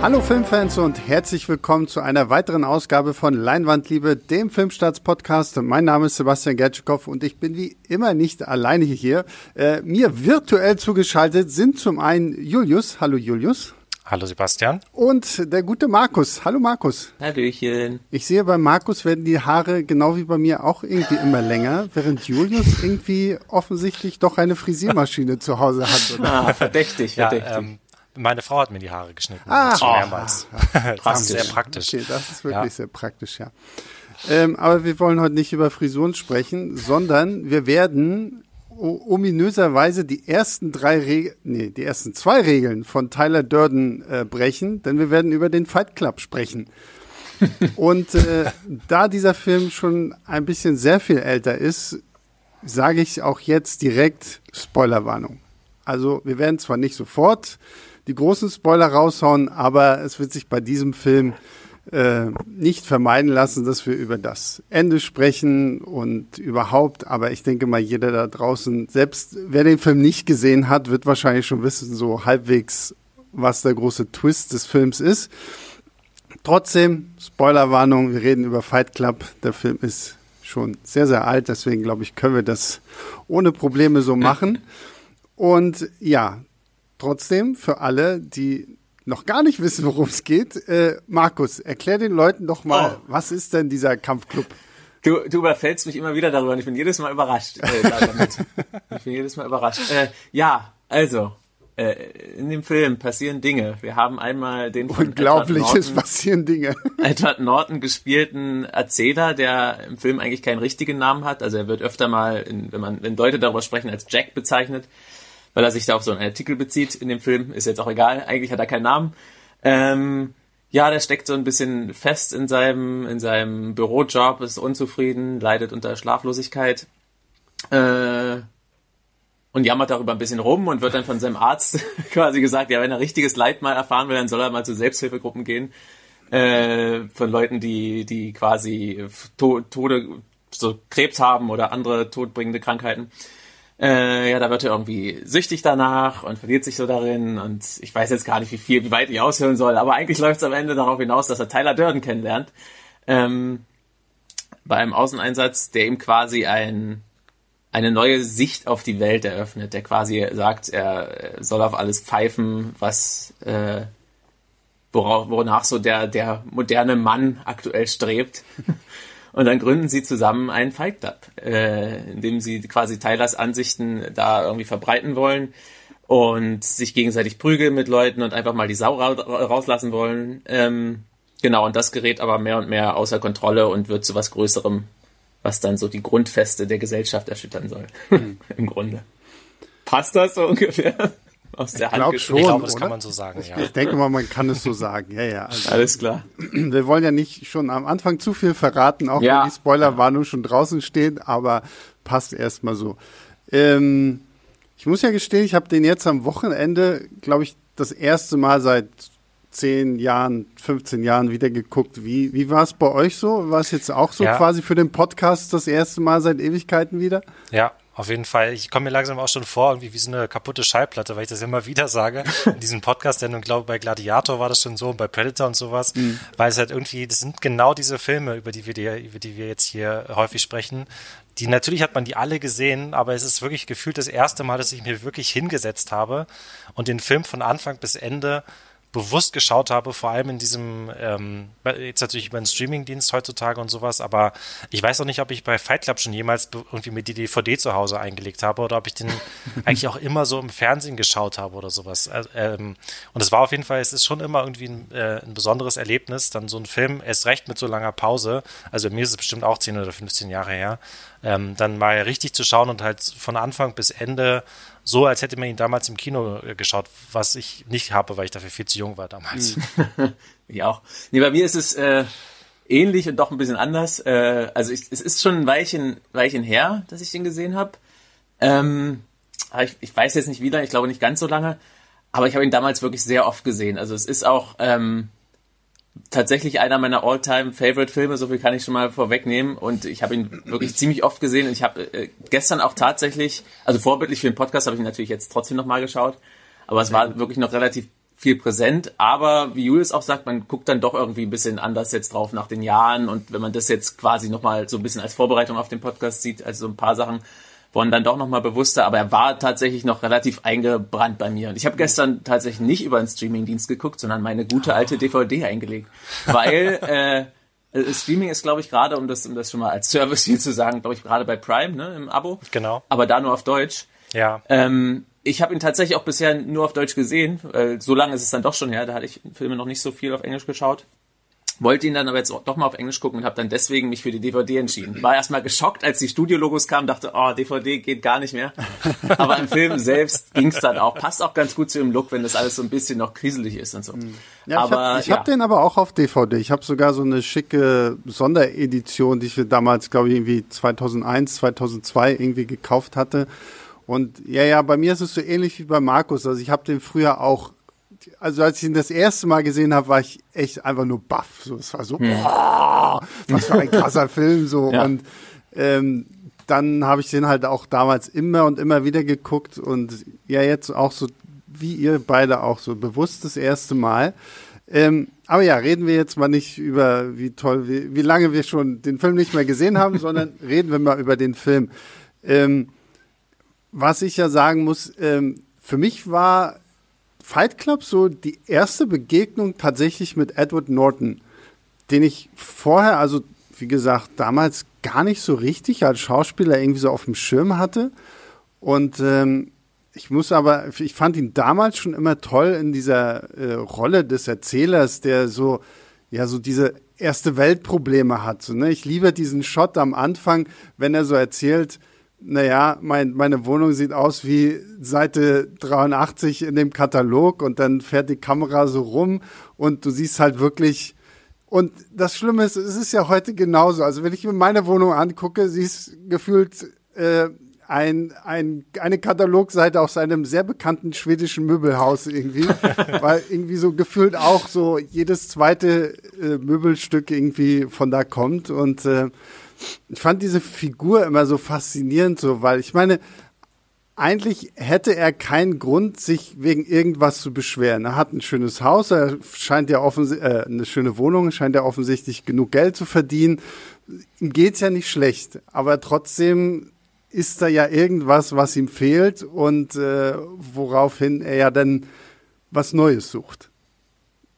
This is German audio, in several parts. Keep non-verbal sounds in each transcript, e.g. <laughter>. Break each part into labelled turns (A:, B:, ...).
A: Hallo Filmfans und herzlich willkommen zu einer weiteren Ausgabe von Leinwandliebe, dem Filmstarts-Podcast. Mein Name ist Sebastian Gertschikow und ich bin wie immer nicht alleine hier. Äh, mir virtuell zugeschaltet sind zum einen Julius. Hallo Julius.
B: Hallo Sebastian.
A: Und der gute Markus. Hallo Markus.
C: Hallöchen.
A: Ich sehe, bei Markus werden die Haare genau wie bei mir auch irgendwie immer länger, während Julius irgendwie offensichtlich doch eine Frisiermaschine zu Hause hat.
C: Oder? Ah, verdächtig, verdächtig. Ja, ähm,
B: meine Frau hat mir die Haare geschnitten.
A: Ah,
B: schon mehrmals.
A: Oh, <laughs>
B: das ist sehr praktisch.
A: Okay, das ist wirklich ja. sehr praktisch, ja. Ähm, aber wir wollen heute nicht über Frisuren sprechen, sondern wir werden ominöserweise die ersten drei Regeln, nee, die ersten zwei Regeln von Tyler Durden äh, brechen, denn wir werden über den Fight Club sprechen. <laughs> Und äh, da dieser Film schon ein bisschen sehr viel älter ist, sage ich auch jetzt direkt Spoilerwarnung. Also wir werden zwar nicht sofort die großen Spoiler raushauen, aber es wird sich bei diesem Film äh, nicht vermeiden lassen, dass wir über das Ende sprechen und überhaupt. Aber ich denke mal, jeder da draußen, selbst wer den Film nicht gesehen hat, wird wahrscheinlich schon wissen, so halbwegs, was der große Twist des Films ist. Trotzdem, Spoilerwarnung, wir reden über Fight Club. Der Film ist schon sehr, sehr alt, deswegen glaube ich, können wir das ohne Probleme so machen. Und ja, trotzdem für alle, die noch gar nicht wissen, worum es geht, äh, Markus, erklär den Leuten doch mal, oh. was ist denn dieser Kampfclub?
C: Du, du überfällst mich immer wieder darüber und ich bin jedes Mal überrascht äh, damit. <laughs> ich bin jedes Mal überrascht. Äh, ja, also, äh, in dem Film passieren Dinge. Wir haben einmal den
A: von Unglaubliches passieren Dinge. <laughs>
C: Edward Norton gespielten Erzähler, der im Film eigentlich keinen richtigen Namen hat. Also er wird öfter mal, in, wenn man, wenn Leute darüber sprechen, als Jack bezeichnet weil er sich da auf so einen Artikel bezieht in dem Film. Ist jetzt auch egal, eigentlich hat er keinen Namen. Ähm, ja, der steckt so ein bisschen fest in seinem, in seinem Bürojob, ist unzufrieden, leidet unter Schlaflosigkeit äh, und jammert darüber ein bisschen rum und wird dann von seinem Arzt <laughs> quasi gesagt, ja, wenn er richtiges Leid mal erfahren will, dann soll er mal zu Selbsthilfegruppen gehen äh, von Leuten, die, die quasi to Tode, so Krebs haben oder andere todbringende Krankheiten. Äh, ja, da wird er irgendwie süchtig danach und verliert sich so darin und ich weiß jetzt gar nicht, wie viel, wie weit ich aushören soll, aber eigentlich läuft es am Ende darauf hinaus, dass er Tyler Durden kennenlernt. Ähm, bei einem Außeneinsatz, der ihm quasi ein, eine neue Sicht auf die Welt eröffnet, der quasi sagt, er soll auf alles pfeifen, was äh, worauf, wonach so der, der moderne Mann aktuell strebt. <laughs> Und dann gründen sie zusammen einen Fight Club, äh, in dem sie quasi Tylers Ansichten da irgendwie verbreiten wollen und sich gegenseitig prügeln mit Leuten und einfach mal die Sau ra rauslassen wollen. Ähm, genau, und das gerät aber mehr und mehr außer Kontrolle und wird zu was Größerem, was dann so die Grundfeste der Gesellschaft erschüttern soll. Mhm. <laughs> Im Grunde. Passt das so ungefähr?
A: Aus der ich Hand schon,
B: Ich glaube, das kann man so sagen,
A: ja. Ich denke mal, man kann es so sagen. Ja, ja.
C: Also, Alles klar.
A: Wir wollen ja nicht schon am Anfang zu viel verraten, auch ja. wenn die Spoilerwarnung schon draußen steht, aber passt erstmal so. Ähm, ich muss ja gestehen, ich habe den jetzt am Wochenende, glaube ich, das erste Mal seit zehn Jahren, 15 Jahren wieder geguckt. Wie, wie war es bei euch so? War es jetzt auch so ja. quasi für den Podcast das erste Mal seit Ewigkeiten wieder?
B: Ja, auf jeden Fall. Ich komme mir langsam auch schon vor, irgendwie wie so eine kaputte Schallplatte, weil ich das immer <laughs> wieder sage in diesem Podcast, denn ich glaube, bei Gladiator war das schon so und bei Predator und sowas, mhm. weil es halt irgendwie, das sind genau diese Filme, über die wir, die, über die wir jetzt hier häufig sprechen. Die, natürlich hat man die alle gesehen, aber es ist wirklich gefühlt das erste Mal, dass ich mir wirklich hingesetzt habe und den Film von Anfang bis Ende bewusst geschaut habe, vor allem in diesem, ähm, jetzt natürlich über den Streamingdienst heutzutage und sowas, aber ich weiß auch nicht, ob ich bei Fight Club schon jemals irgendwie mir die DVD zu Hause eingelegt habe oder ob ich den <laughs> eigentlich auch immer so im Fernsehen geschaut habe oder sowas. Ähm, und es war auf jeden Fall, es ist schon immer irgendwie ein, äh, ein besonderes Erlebnis, dann so ein Film, erst recht mit so langer Pause, also mir ist es bestimmt auch 10 oder 15 Jahre her, ähm, dann mal richtig zu schauen und halt von Anfang bis Ende so, als hätte man ihn damals im Kino äh, geschaut, was ich nicht habe, weil ich dafür viel zu jung war damals. <laughs>
C: ich auch. Nee, bei mir ist es äh, ähnlich und doch ein bisschen anders. Äh, also ich, es ist schon ein Weilchen, Weilchen her, dass ich den gesehen habe. Ähm, ich, ich weiß jetzt nicht wie lange, ich glaube nicht ganz so lange, aber ich habe ihn damals wirklich sehr oft gesehen. Also es ist auch ähm, tatsächlich einer meiner All-Time-Favorite-Filme, so viel kann ich schon mal vorwegnehmen. Und ich habe ihn wirklich ziemlich oft gesehen. Und ich habe äh, gestern auch tatsächlich, also vorbildlich für den Podcast habe ich ihn natürlich jetzt trotzdem nochmal geschaut. Aber es war wirklich noch relativ viel präsent, aber wie Julius auch sagt, man guckt dann doch irgendwie ein bisschen anders jetzt drauf nach den Jahren und wenn man das jetzt quasi nochmal so ein bisschen als Vorbereitung auf den Podcast sieht, also so ein paar Sachen wurden dann doch nochmal bewusster, aber er war tatsächlich noch relativ eingebrannt bei mir. Und ich habe gestern tatsächlich nicht über einen Streamingdienst geguckt, sondern meine gute alte DVD eingelegt, weil <laughs> äh, Streaming ist, glaube ich, gerade, um das, um das schon mal als Service hier zu sagen, glaube ich, gerade bei Prime, ne, im Abo.
B: Genau.
C: Aber da nur auf Deutsch.
B: Ja.
C: Ähm, ich habe ihn tatsächlich auch bisher nur auf Deutsch gesehen. Äh, so lange ist es dann doch schon her. Da hatte ich Filme noch nicht so viel auf Englisch geschaut. Wollte ihn dann aber jetzt doch mal auf Englisch gucken und habe dann deswegen mich für die DVD entschieden. War erstmal geschockt, als die Studiologos kamen, dachte, oh, DVD geht gar nicht mehr. <laughs> Aber im Film selbst ging's dann auch. Passt auch ganz gut zu dem Look, wenn das alles so ein bisschen noch kriselig ist und so.
A: Ja, aber, ich habe hab den aber auch auf DVD. Ich habe sogar so eine schicke Sonderedition, die ich damals, glaube ich, irgendwie 2001, 2002 irgendwie gekauft hatte. Und ja, ja, bei mir ist es so ähnlich wie bei Markus. Also ich habe den früher auch, also als ich ihn das erste Mal gesehen habe, war ich echt einfach nur baff. So, es war so,
C: Hm.
A: oh, was für ein krasser <laughs> Film so.
C: Ja.
A: Und ähm, dann habe ich den halt auch damals immer und immer wieder geguckt und ja, jetzt auch so, wie ihr beide auch so bewusst das erste Mal. Ähm, aber ja, reden wir jetzt mal nicht über, wie toll, wie, wie lange wir schon den Film nicht mehr gesehen haben, <laughs> sondern reden wir mal über den Film. Ähm, was ich ja sagen muss, ähm, für mich war Fight Club so die erste Begegnung tatsächlich mit Edward Norton, den ich vorher, also wie gesagt, damals gar nicht so richtig als Schauspieler irgendwie so auf dem Schirm hatte. Und ähm, ich muss aber, ich fand ihn damals schon immer toll in dieser äh, Rolle des Erzählers, der so, ja, so diese erste Weltprobleme hat. So, ne? Ich liebe diesen Shot am Anfang, wenn er so erzählt, naja, mein, meine Wohnung sieht aus wie Seite 83 in dem Katalog und dann fährt die Kamera so rum und du siehst halt wirklich, und das Schlimme ist, es ist ja heute genauso. Also wenn ich mir meine Wohnung angucke, sie ist gefühlt äh, ein, ein, eine Katalogseite aus einem sehr bekannten schwedischen Möbelhaus irgendwie, <laughs> weil irgendwie so gefühlt auch so jedes zweite äh, Möbelstück irgendwie von da kommt und äh, ich fand diese Figur immer so faszinierend, so, weil ich meine, eigentlich hätte er keinen Grund, sich wegen irgendwas zu beschweren. Er hat ein schönes Haus, er scheint ja offensichtlich, äh, eine schöne Wohnung, scheint ja offensichtlich genug Geld zu verdienen. Ihm geht's ja nicht schlecht, aber trotzdem ist da ja irgendwas, was ihm fehlt und äh, woraufhin er ja dann was Neues sucht.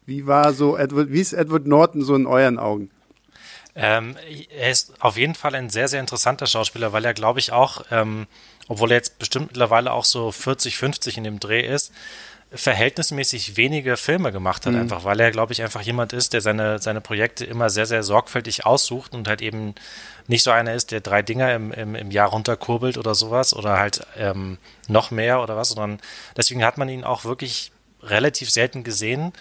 A: Wie war so Edward, wie ist Edward Norton so in euren Augen?
B: Ähm, er ist auf jeden Fall ein sehr, sehr interessanter Schauspieler, weil er, glaube ich, auch, ähm, obwohl er jetzt bestimmt mittlerweile auch so 40, 50 in dem Dreh ist, verhältnismäßig wenige Filme gemacht hat,
A: Mhm.
B: einfach, weil er, glaube ich, einfach jemand ist, der seine, seine Projekte immer sehr, sehr sorgfältig aussucht und halt eben nicht so einer ist, der drei Dinger im, im, im Jahr runterkurbelt oder sowas oder halt ähm, noch mehr oder was, sondern deswegen hat man ihn auch wirklich relativ selten gesehen.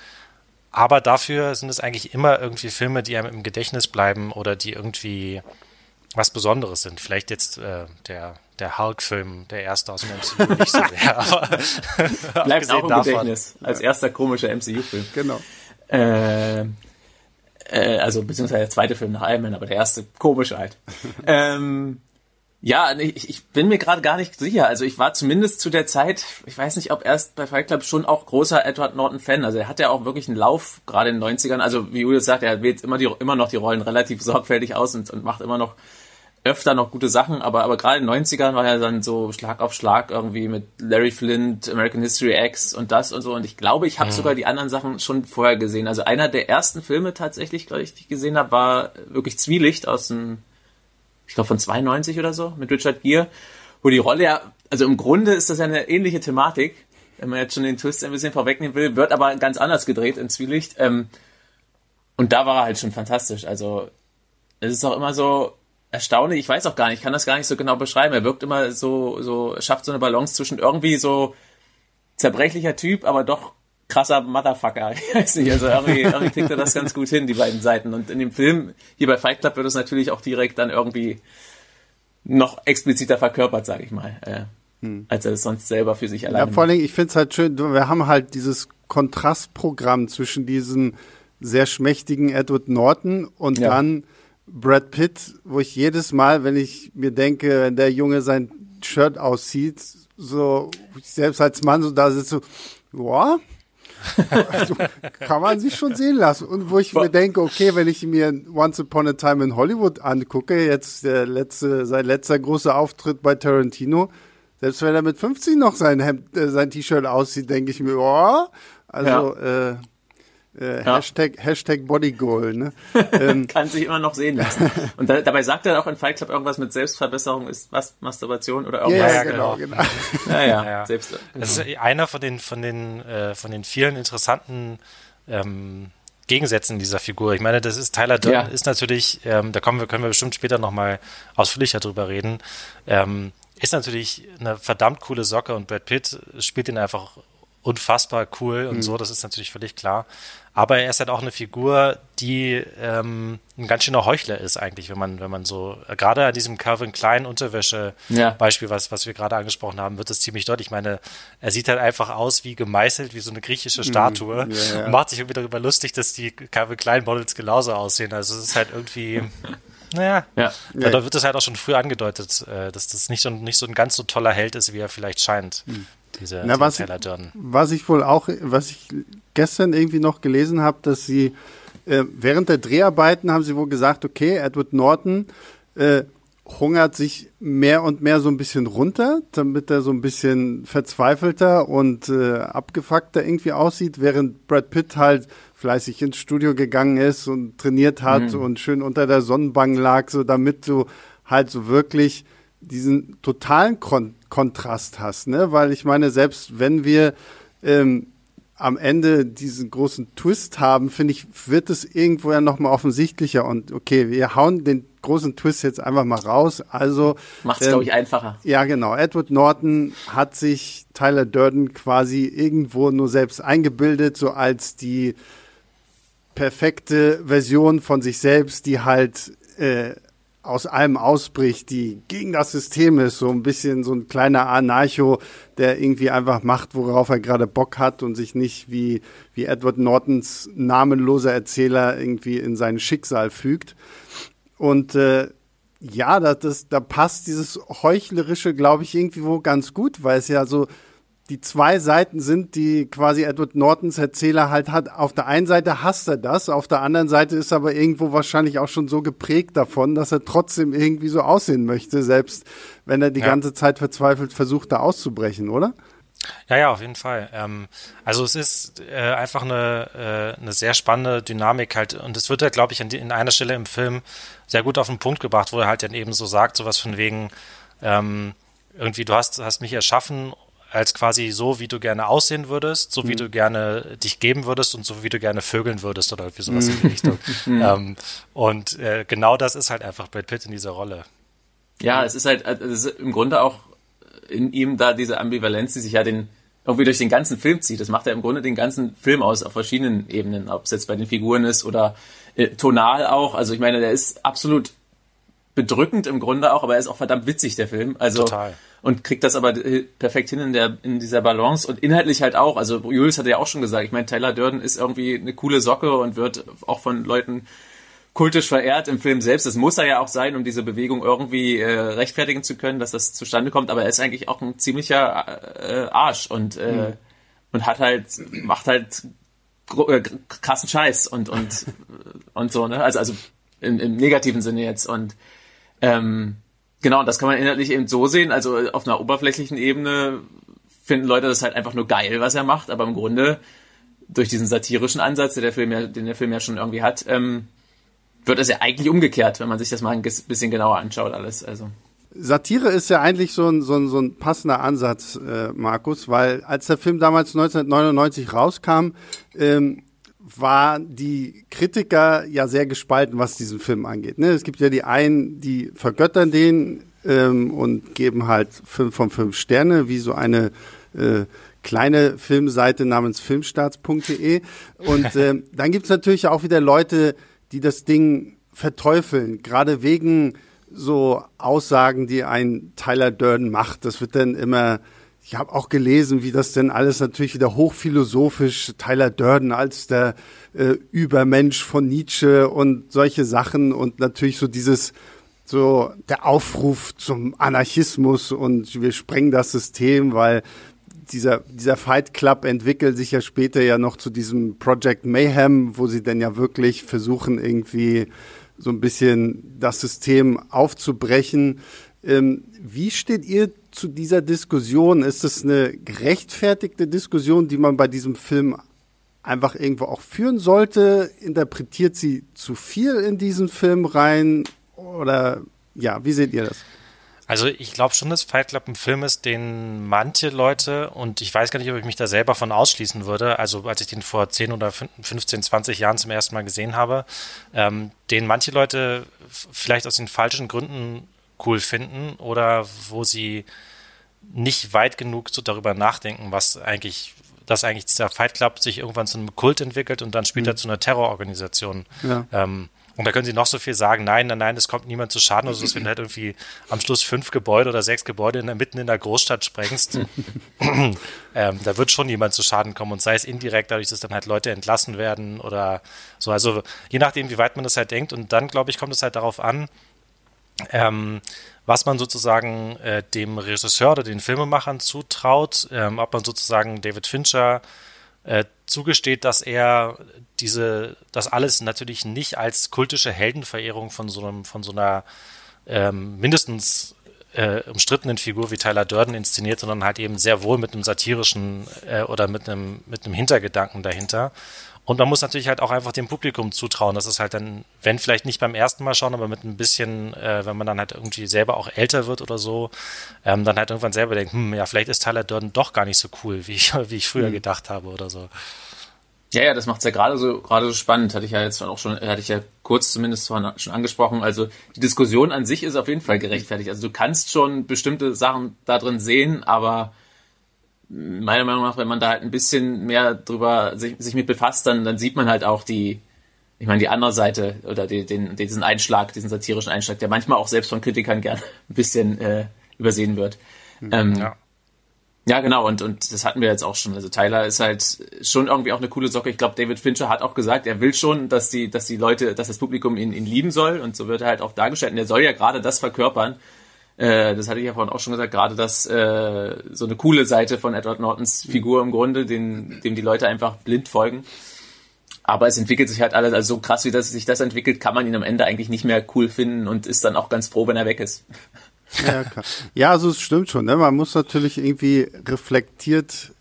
B: Aber dafür sind es eigentlich immer irgendwie Filme, die einem im Gedächtnis bleiben oder die irgendwie was Besonderes sind. Vielleicht jetzt äh, der, der Hulk-Film, der erste aus dem MCU, <laughs> nicht so sehr. Aber <laughs>
C: Bleibt auch im
B: davon-
C: Gedächtnis. Als erster komischer MCU-Film.
A: Genau.
C: Äh, äh, also beziehungsweise der zweite Film nach Iron Man, aber der erste komische halt. <laughs> ähm, ja, ich, ich bin mir gerade gar nicht sicher. Also ich war zumindest zu der Zeit, ich weiß nicht, ob erst bei Fight Club schon auch großer Edward Norton Fan. Also er hat ja auch wirklich einen Lauf, gerade in den 90ern. Also wie Julius sagt, er wählt immer, die, immer noch die Rollen relativ <laughs> sorgfältig aus und, und macht immer noch öfter noch gute Sachen, aber, aber gerade in den 90ern war er dann so Schlag auf Schlag irgendwie mit Larry Flint, American History X und das und so. Und ich glaube, ich habe sogar die anderen Sachen schon vorher gesehen. Also einer der ersten Filme tatsächlich, glaube ich, die ich gesehen habe, war wirklich Zwielicht aus dem, ich glaube von 92 oder so, mit Richard Gere, wo die Rolle ja, also im Grunde ist das ja eine ähnliche Thematik, wenn man jetzt schon den Twist ein bisschen vorwegnehmen will, wird aber ganz anders gedreht in Zwielicht. Ähm, und da war er halt schon fantastisch. Also es ist auch immer so erstaunlich, ich weiß auch gar nicht, ich kann das gar nicht so genau beschreiben. Er wirkt immer so, so, schafft so eine Balance zwischen irgendwie so zerbrechlicher Typ, aber doch krasser Motherfucker. <laughs> Ich weiß nicht, also irgendwie, irgendwie kriegt er das ganz gut hin, die beiden Seiten. Und in dem Film, hier bei Fight Club, wird es natürlich auch direkt dann irgendwie noch expliziter verkörpert, sage ich mal, äh, als er es sonst selber für sich
A: Ja,
C: alleine
A: vor allen Dingen, ich finde es halt schön, wir haben halt dieses Kontrastprogramm zwischen diesem sehr schmächtigen Edward Norton und
C: Ja.
A: dann Brad Pitt, wo ich jedes Mal, wenn ich mir denke, wenn der Junge sein Shirt aussieht, so selbst als Mann so da sitze, so, ja, Also, kann man sich schon sehen lassen. Und wo ich mir denke, okay, wenn ich mir Once Upon a Time in Hollywood angucke, jetzt der letzte, sein letzter großer Auftritt bei Tarantino, selbst wenn er mit 50 noch sein Hemd, äh, sein T-Shirt aussieht, denke ich mir, oh, also ja. äh, äh, ja. Hashtag, Hashtag Bodygoal, ne? <laughs>
C: ähm, Kann sich immer noch sehen lassen. Und da, dabei sagt er auch in Fight Club irgendwas mit Selbstverbesserung ist was, Masturbation oder irgendwas.
A: Ja, ja genau, genau. <laughs>
B: Ja, ja, ja. Selbst, genau. Das ist einer von den, von den, äh, von den vielen interessanten ähm, Gegensätzen dieser Figur. Ich meine, das ist Tyler Durden ja. ist natürlich, ähm, da kommen wir, können wir bestimmt später nochmal ausführlicher drüber reden. Ähm, ist natürlich eine verdammt coole Socke und Brad Pitt spielt ihn einfach unfassbar cool und mhm. so, das ist natürlich völlig klar. Aber er ist halt auch eine Figur, die ähm, ein ganz schöner Heuchler ist eigentlich, wenn man, wenn man so, gerade an diesem Calvin Klein Unterwäsche-Beispiel, ja. was, was wir gerade angesprochen haben, wird es ziemlich deutlich. Ich meine, er sieht halt einfach aus wie gemeißelt, wie so eine griechische mhm. Statue mhm. ja. und macht sich irgendwie darüber lustig, dass die Calvin Klein Models genauso aussehen. Also es ist halt irgendwie, <laughs> naja, ja. da wird es halt auch schon früh angedeutet, äh, dass das nicht so, nicht so ein ganz so toller Held ist, wie er vielleicht scheint. Mhm
A: diese, Na, was, Taylor Jordan. Was ich wohl auch, was ich gestern irgendwie noch gelesen habe, dass sie äh, während der Dreharbeiten haben sie wohl gesagt, okay, Edward Norton äh, hungert sich mehr und mehr so ein bisschen runter, damit er so ein bisschen verzweifelter und äh, abgefuckter irgendwie aussieht, während Brad Pitt halt fleißig ins Studio gegangen ist und trainiert hat mhm. und schön unter der Sonnenbank lag, so damit du halt so wirklich diesen totalen Kon Kontrast hast, ne? Weil ich meine, selbst wenn wir ähm, am Ende diesen großen Twist haben, finde ich, wird es irgendwo ja nochmal offensichtlicher und okay, wir hauen den großen Twist jetzt einfach mal raus. Also
C: macht es, ähm, glaube ich, einfacher.
A: Ja, genau. Edward Norton hat sich Tyler Durden quasi irgendwo nur selbst eingebildet, so als die perfekte Version von sich selbst, die halt äh, aus allem ausbricht, die gegen das System ist, so ein bisschen so ein kleiner Anarcho, der irgendwie einfach macht, worauf er gerade Bock hat und sich nicht wie, wie Edward Nortons namenloser Erzähler irgendwie in sein Schicksal fügt. Und äh, ja, das, das, da passt dieses Heuchlerische, glaube ich, irgendwie wo ganz gut, weil es ja so die zwei Seiten sind, die quasi Edward Nortons Erzähler halt hat. Auf der einen Seite hasst er das, auf der anderen Seite ist er aber irgendwo wahrscheinlich auch schon so geprägt davon, dass er trotzdem irgendwie so aussehen möchte, selbst wenn er die ja. ganze Zeit verzweifelt versucht, da auszubrechen, oder?
B: Ja, ja, auf jeden Fall. Ähm, also es ist äh, einfach eine, äh, eine sehr spannende Dynamik halt und es wird ja, glaube ich, in, in, einer Stelle im Film sehr gut auf den Punkt gebracht, wo er halt dann eben so sagt, sowas von wegen, ähm, irgendwie, du hast, hast mich erschaffen als quasi so, wie du gerne aussehen würdest, so wie mhm. du gerne dich geben würdest und so wie du gerne vögeln würdest oder wie sowas mhm. in die Richtung. <laughs> Mhm. ähm, und äh, genau das ist halt einfach Brad Pitt in dieser Rolle.
C: Ja, es ist halt es ist im Grunde auch in ihm da diese Ambivalenz, die sich ja den irgendwie durch den ganzen Film zieht. Das macht er im Grunde den ganzen Film aus auf verschiedenen Ebenen, ob es jetzt bei den Figuren ist oder äh, tonal auch. Also ich meine, der ist absolut bedrückend im Grunde auch, aber er ist auch verdammt witzig, der Film. Also Total und kriegt das aber perfekt hin in der in dieser Balance und inhaltlich halt auch. Also Julius hatte ja auch schon gesagt, ich meine, Taylor Durden ist irgendwie eine coole Socke und wird auch von Leuten kultisch verehrt im Film selbst. Das muss er ja auch sein, um diese Bewegung irgendwie äh, rechtfertigen zu können, dass das zustande kommt. Aber er ist eigentlich auch ein ziemlicher äh, Arsch und äh, mhm. und hat halt macht halt äh, krassen Scheiß und und <laughs> und so ne. Also also im, im negativen Sinne jetzt und ähm, Genau, das kann man inhaltlich eben so sehen. Also auf einer oberflächlichen Ebene finden Leute das halt einfach nur geil, was er macht, aber im Grunde durch diesen satirischen Ansatz, den der Film ja, den der Film ja schon irgendwie hat, ähm, wird es ja eigentlich umgekehrt, wenn man sich das mal ein bisschen genauer anschaut, alles. Also.
A: Satire ist ja eigentlich so ein, so ein, so ein passender Ansatz, äh, Markus, weil als der Film damals 1999 rauskam, ähm, war die Kritiker ja sehr gespalten, was diesen Film angeht. Ne? Es gibt ja die einen, die vergöttern den ähm, und geben halt fünf von fünf Sterne, wie so eine äh, kleine Filmseite namens filmstarts.de. Und <laughs> äh, dann gibt's natürlich auch wieder Leute, die das Ding verteufeln, gerade wegen so Aussagen, die ein Tyler Durden macht. Das wird dann immer ich habe auch gelesen, wie das denn alles natürlich wieder hochphilosophisch, Tyler Durden als der äh, Übermensch von Nietzsche und solche Sachen und natürlich so dieses, so der Aufruf zum Anarchismus und wir sprengen das System, weil dieser, dieser Fight Club entwickelt sich ja später ja noch zu diesem Project Mayhem, wo sie dann ja wirklich versuchen, irgendwie so ein bisschen das System aufzubrechen. Ähm, wie steht ihr zu dieser Diskussion? Ist es eine gerechtfertigte Diskussion, die man bei diesem Film einfach irgendwo auch führen sollte? Interpretiert sie zu viel in diesen Film rein? Oder ja, wie seht ihr das?
B: Also ich glaube schon, dass Fight Club ein Film ist, den manche Leute, und ich weiß gar nicht, ob ich mich da selber von ausschließen würde, also als ich den vor 10 oder 15, 20 Jahren zum ersten Mal gesehen habe, ähm, den manche Leute vielleicht aus den falschen Gründen cool finden oder wo sie nicht weit genug so darüber nachdenken, was eigentlich, dass eigentlich dieser Fight Club sich irgendwann zu einem Kult entwickelt und dann später mhm. zu einer Terrororganisation. Ja. Ähm, und da können sie noch so viel sagen, nein, nein, nein, es kommt niemand zu Schaden. Also, dass wenn du halt irgendwie am Schluss fünf Gebäude oder sechs Gebäude in der, mitten in der Großstadt sprengst, <laughs> ähm, da wird schon niemand zu Schaden kommen. Und sei es indirekt, dadurch, dass dann halt Leute entlassen werden oder so. Also je nachdem, wie weit man das halt denkt. Und dann, glaube ich, kommt es halt darauf an, ähm, was man sozusagen äh, dem Regisseur oder den Filmemachern zutraut, ähm, ob man sozusagen David Fincher äh, zugesteht, dass er diese, das alles natürlich nicht als kultische Heldenverehrung von so einem, von so einer ähm, mindestens äh, umstrittenen Figur wie Tyler Durden inszeniert, sondern halt eben sehr wohl mit einem satirischen äh, oder mit einem, mit einem Hintergedanken dahinter. Und man muss natürlich halt auch einfach dem Publikum zutrauen, dass es halt dann, wenn vielleicht nicht beim ersten Mal schauen, aber mit ein bisschen, äh, wenn man dann halt irgendwie selber auch älter wird oder so, ähm, dann halt irgendwann selber denkt, hm, ja, vielleicht ist Tyler Durden doch gar nicht so cool, wie ich, <laughs> wie ich früher mhm. gedacht habe oder so.
C: Ja, ja, das macht's ja gerade so gerade so spannend. Hatte ich ja jetzt auch schon, hatte ich ja kurz zumindest schon angesprochen. Also die Diskussion an sich ist auf jeden Fall gerechtfertigt. Also du kannst schon bestimmte Sachen da drin sehen, aber meiner Meinung nach, wenn man da halt ein bisschen mehr drüber sich, sich mit befasst, dann, dann sieht man halt auch die, ich meine, die andere Seite oder die, den, diesen Einschlag, diesen satirischen Einschlag, der manchmal auch selbst von Kritikern gern <laughs> ein bisschen äh, übersehen wird. Mhm, ähm, ja. Ja, genau, und, und das hatten wir jetzt auch schon. Also Tyler ist halt schon irgendwie auch eine coole Socke. Ich glaube, David Fincher hat auch gesagt, er will schon, dass die, dass die Leute, dass das Publikum ihn, ihn lieben soll und so wird er halt auch dargestellt. Und er soll ja gerade das verkörpern, äh, das hatte ich ja vorhin auch schon gesagt, gerade das äh, so eine coole Seite von Edward Nortons Figur im Grunde, den, dem die Leute einfach blind folgen. Aber es entwickelt sich halt alles, also so krass wie das sich das entwickelt, kann man ihn am Ende eigentlich nicht mehr cool finden und ist dann auch ganz froh, wenn er weg ist.
A: Ja, klar. ja also es stimmt schon. Ne? Man muss natürlich irgendwie reflektiert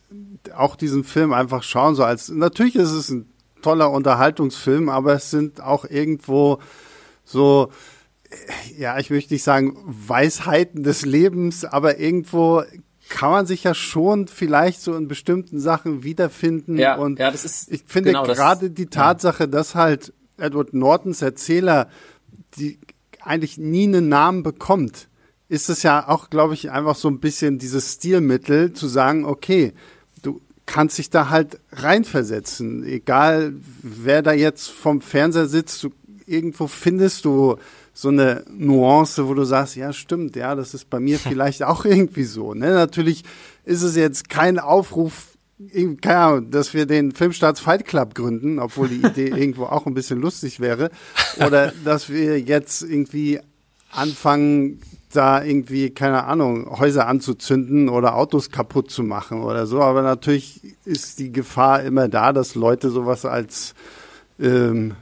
A: auch diesen Film einfach schauen. So als natürlich ist es ein toller Unterhaltungsfilm, aber es sind auch irgendwo so ja, ich möchte nicht sagen Weisheiten des Lebens, aber irgendwo kann man sich ja schon vielleicht so in bestimmten Sachen wiederfinden.
C: Ja,
A: und
C: ja, das ist
A: ich finde genau gerade die Tatsache, ja. dass halt Edward Nortons Erzähler die eigentlich nie einen Namen bekommt, ist es ja auch, glaube ich, einfach so ein bisschen dieses Stilmittel zu sagen, okay, du kannst dich da halt reinversetzen, egal wer da jetzt vom Fernseher sitzt, du, irgendwo findest du so eine Nuance, wo du sagst, ja, stimmt, ja, das ist bei mir <laughs> vielleicht auch irgendwie so. Ne? Natürlich ist es jetzt kein Aufruf, keine Ahnung, dass wir den Filmstarts Fight Club gründen, obwohl die Idee <laughs> irgendwo auch ein bisschen lustig wäre. <laughs> Oder dass wir jetzt irgendwie anfangen, da irgendwie, keine Ahnung, Häuser anzuzünden oder Autos kaputt zu machen oder so. Aber natürlich ist die Gefahr immer da, dass Leute sowas als ähm,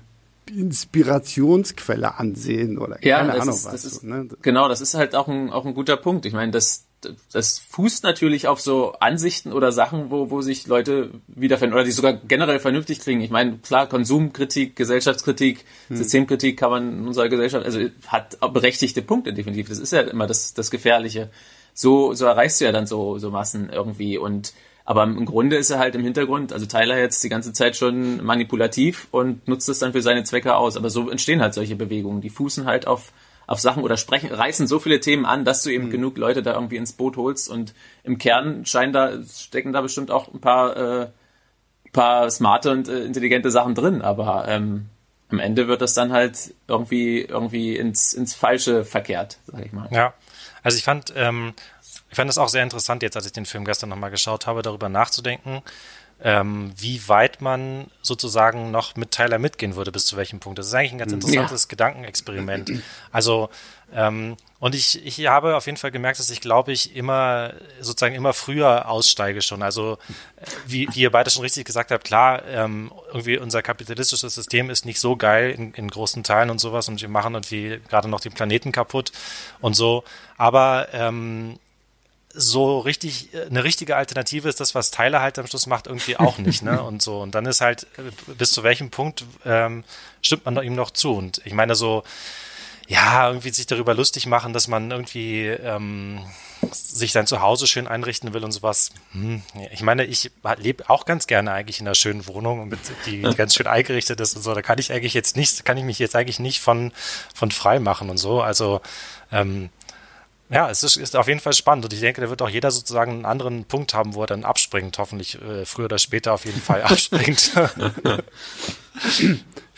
A: Inspirationsquelle ansehen oder
C: ja, keine Ahnung ist, was. Ist, ne? Genau, das ist halt auch ein, auch ein guter Punkt. Ich meine, das, das fußt natürlich auf so Ansichten oder Sachen, wo, wo sich Leute wiederfinden oder die sogar generell vernünftig klingen. Ich meine, klar, Konsumkritik, Gesellschaftskritik, hm. Systemkritik kann man in unserer Gesellschaft, also hat berechtigte Punkte definitiv. Das ist ja immer das, das Gefährliche. So, so erreichst du ja dann so, so Massen irgendwie und aber im Grunde ist er halt im Hintergrund, also Tyler jetzt die ganze Zeit schon manipulativ und nutzt es dann für seine Zwecke aus. Aber so entstehen halt solche Bewegungen. Die fußen halt auf, auf Sachen oder sprechen, reißen so viele Themen an, dass du eben mhm. genug Leute da irgendwie ins Boot holst. Und im Kern scheinen da, stecken da bestimmt auch ein paar, äh, paar smarte und äh, intelligente Sachen drin. Aber ähm, am Ende wird das dann halt irgendwie, irgendwie ins, ins Falsche verkehrt, sag ich mal.
B: Ja. Also ich fand, ähm, ich fand es auch sehr interessant, jetzt als ich den Film gestern nochmal geschaut habe, darüber nachzudenken, ähm, wie weit man sozusagen noch mit Tyler mitgehen würde, bis zu welchem Punkt. Das ist eigentlich ein ganz interessantes ja. Gedankenexperiment. <clears throat> Also ähm, und ich, ich habe auf jeden Fall gemerkt, dass ich glaube ich immer sozusagen immer früher aussteige schon. Also wie, wie ihr beide schon richtig gesagt habt, klar, ähm, irgendwie unser kapitalistisches System ist nicht so geil in, in großen Teilen und sowas und wir machen irgendwie gerade noch den Planeten kaputt und so. Aber ähm, so richtig, eine richtige Alternative ist das, was Tyler halt am Schluss macht, irgendwie auch nicht, ne? <laughs> Und so. Und dann ist halt, bis zu welchem Punkt ähm, stimmt man ihm noch zu? Und ich meine, so, ja, irgendwie sich darüber lustig machen, dass man irgendwie ähm, sich sein Zuhause schön einrichten will und sowas. Hm. Ich meine, ich lebe auch ganz gerne eigentlich in einer schönen Wohnung, mit, die, die <laughs> ganz schön eingerichtet ist und so. Da kann ich eigentlich jetzt nicht, kann ich mich jetzt eigentlich nicht von, von frei machen und so. Also ähm, ja, es ist, ist auf jeden Fall spannend und ich denke, da wird auch jeder sozusagen einen anderen Punkt haben, wo er dann abspringt, hoffentlich äh, früher oder später auf jeden Fall <laughs> abspringt. <laughs>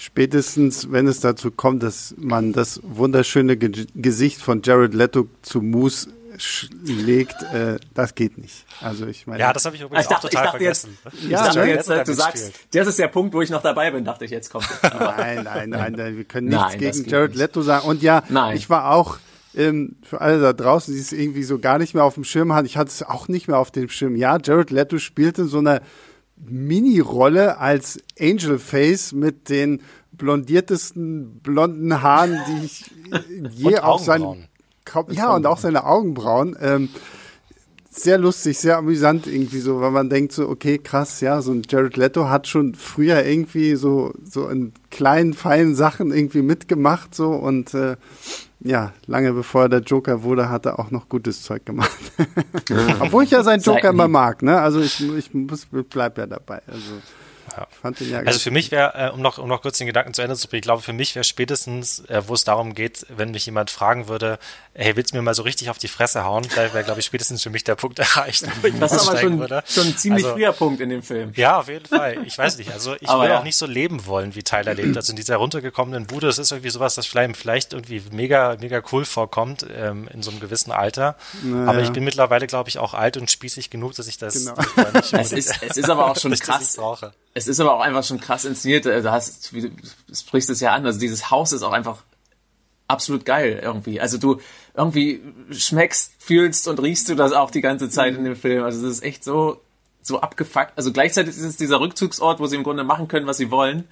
A: Spätestens, wenn es dazu kommt, dass man das wunderschöne Ge Gesicht von Jared Leto zu Moose schlägt, äh, das geht nicht. Also ich meine.
B: Ja, das habe ich übrigens ich dachte, auch total ich vergessen.
C: Jetzt, ja, ich dachte jetzt, du sagst, das ist der Punkt, wo ich noch dabei bin, dachte ich, jetzt kommt.
A: nein, nein, nein, nein, wir können <laughs> nichts nein, gegen Jared Leto sagen. Und ja, nein. ich war auch ähm, für alle da draußen, die es irgendwie so gar nicht mehr auf dem Schirm hatten, ich hatte es auch nicht mehr auf dem Schirm. Ja, Jared Leto spielte so eine Mini-Rolle als Angel Face mit den blondiertesten blonden Haaren, die ich je auf seinen Kopf, ja, und auch seine Augenbrauen. Ähm, sehr lustig, sehr amüsant irgendwie so, weil man denkt so, okay, krass, ja, so ein Jared Leto hat schon früher irgendwie so, so in kleinen, feinen Sachen irgendwie mitgemacht so und äh, ja, lange bevor er der Joker wurde, hat er auch noch gutes Zeug gemacht. <laughs> Obwohl ich ja seinen Joker immer mag, ne? Also ich, ich muss, bleib ja dabei. Also
B: ja. Fand den ja also für mich wäre, äh, um noch, um noch kurz den Gedanken zu Ende zu bringen, ich glaube, für mich wäre spätestens, äh, wo es darum geht, wenn mich jemand fragen würde, hey, willst du mir mal so richtig auf die Fresse hauen? Da wäre, glaube ich, spätestens für mich der Punkt <laughs> erreicht.
C: das ist aber schon, würde. schon ein ziemlich also, früher Punkt in dem Film.
B: Ja, auf jeden Fall. Ich weiß nicht. Also ich würde ja. auch nicht so leben wollen, wie Tyler lebt. Also in dieser runtergekommenen Bude, das ist irgendwie sowas, das vielleicht, vielleicht irgendwie mega, mega cool vorkommt ähm, in so einem gewissen Alter. Naja. Aber ich bin mittlerweile, glaube ich, auch alt und spießig genug, dass ich das genau.
C: nicht es ist, es ist aber auch schon <laughs> krass. Es ist aber auch einfach schon krass inszeniert. Du hast, du sprichst es ja an, also dieses Haus ist auch einfach absolut geil irgendwie. Also du irgendwie schmeckst, fühlst und riechst du das auch die ganze Zeit in dem Film. Also es ist echt so, so abgefuckt. Also gleichzeitig ist es dieser Rückzugsort, wo sie im Grunde machen können, was sie wollen.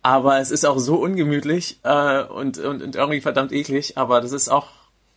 C: Aber es ist auch so ungemütlich äh, und, und, und irgendwie verdammt eklig. Aber das ist auch,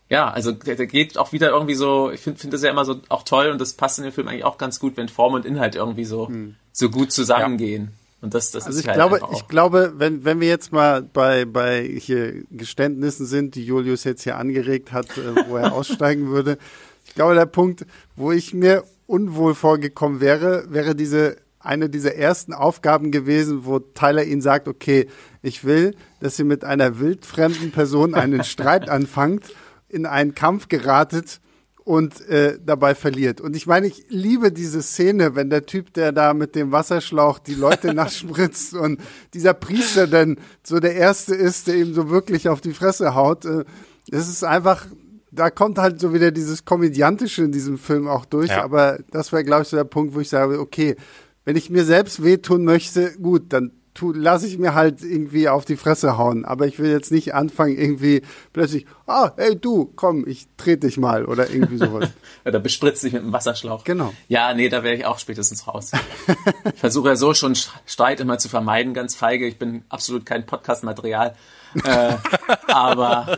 C: ja, also der, geht auch wieder irgendwie so, ich finde find das ja immer so auch toll und das passt in den Film eigentlich auch ganz gut, wenn Form und Inhalt irgendwie so, hm. so gut zusammengehen. Ja. Und das, das
A: also
C: ist
A: ich halt glaube, ich glaube, wenn, wenn wir jetzt mal bei, bei hier Geständnissen sind, die Julius jetzt hier angeregt hat, äh, wo er <laughs> aussteigen würde. Ich glaube, der Punkt, wo ich mir unwohl vorgekommen wäre, wäre diese eine dieser ersten Aufgaben gewesen, wo Tyler ihn sagt, okay, ich will, dass ihr mit einer wildfremden Person einen <laughs> Streit anfangt, in einen Kampf geratet und äh, dabei verliert. Und ich meine, ich liebe diese Szene, wenn der Typ, der da mit dem Wasserschlauch die Leute <laughs> nachspritzt und dieser Priester dann so der Erste ist, der ihm so wirklich auf die Fresse haut. Äh, es ist einfach, da kommt halt so wieder dieses Komödiantische in diesem Film auch durch. Ja. Aber das wäre, glaube ich, so der Punkt, wo ich sage, okay, wenn ich mir selbst wehtun möchte, gut, dann lasse ich mir halt irgendwie auf die Fresse hauen. Aber ich will jetzt nicht anfangen, irgendwie plötzlich, ah, hey du, komm, ich trete dich mal oder irgendwie sowas. <laughs>
C: oder bespritzt dich mit einem Wasserschlauch.
A: Genau.
C: Ja, nee, da wäre ich auch spätestens raus. <laughs> ich versuche ja so schon Streit immer zu vermeiden, ganz feige. Ich bin absolut kein Podcast-Material. äh, <laughs> aber,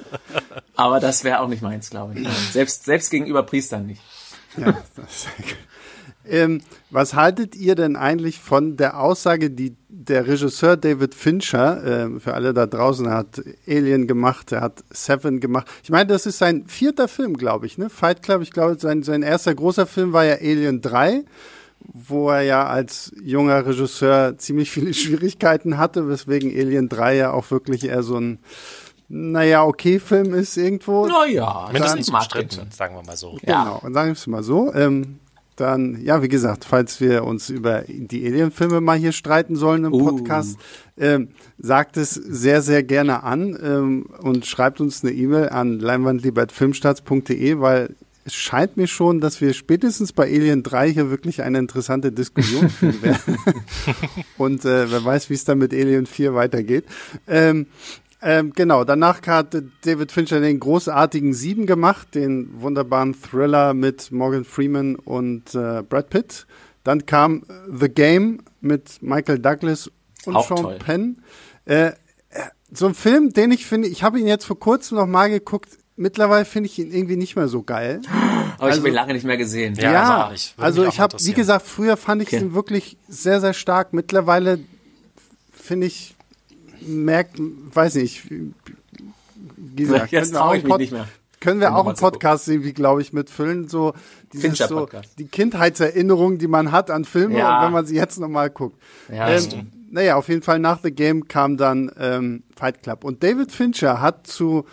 C: aber das wäre auch nicht meins, glaube ich. Selbst, selbst gegenüber Priestern nicht. Ja, das ist.
A: Ähm, was haltet ihr denn eigentlich von der Aussage, die der Regisseur David Fincher, äh, für alle da draußen, er hat Alien gemacht, er hat Seven gemacht. Ich meine, das ist sein vierter Film, glaube ich, ne? Fight Club, ich glaube, sein, sein erster großer Film war ja Alien 3 wo er ja als junger Regisseur ziemlich viele <laughs> Schwierigkeiten hatte, weswegen Alien 3 ja auch wirklich eher so ein, naja, okay Film ist irgendwo.
C: Naja,
B: mindestens umstritten, sagen wir mal so.
A: Genau, und sagen wir es mal so. Ähm, dann, ja, wie gesagt, falls wir uns über die Alien-Filme mal hier streiten sollen im uh. Podcast, ähm, sagt es sehr, sehr gerne an ähm, und schreibt uns eine E-Mail an leinwandliebertfilmstarts.de, weil es scheint mir schon, dass wir spätestens bei Alien 3 hier wirklich eine interessante Diskussion <laughs> führen werden. Und äh, wer weiß, wie es dann mit Alien 4 weitergeht. Ähm, ähm, genau, danach hat David Fincher den großartigen Sieben gemacht, den wunderbaren Thriller mit Morgan Freeman und äh, Brad Pitt. Dann kam The Game mit Michael Douglas und
C: Auch
A: Sean
C: toll.
A: Penn. Äh, so ein Film, den ich finde, ich habe ihn jetzt vor kurzem noch mal geguckt. Mittlerweile finde ich ihn irgendwie nicht mehr so geil.
C: Aber ich
A: Also-
C: habe ihn lange nicht mehr gesehen.
B: Ja,
A: Ja,
B: also. Würde
A: also ich habe, wie gesagt, früher fand ich
C: Okay.
A: ihn wirklich sehr, sehr stark. Mittlerweile finde ich, merkt, weiß nicht, gesagt,
C: Jetzt
A: können wir
C: traue
A: auch
C: ich
A: einen
C: mich nicht mehr.
A: Können wir auch einen. Podcast irgendwie, glaube ich, mitfüllen, so dieses so, die Kindheitserinnerungen, die man hat an Filme
C: Ja.
A: und wenn man sie jetzt nochmal guuckt.
C: Ja,
A: ähm, naja, auf jeden Fall nach The Game kam dann ähm, Fight Club. Und David Fincher hat zu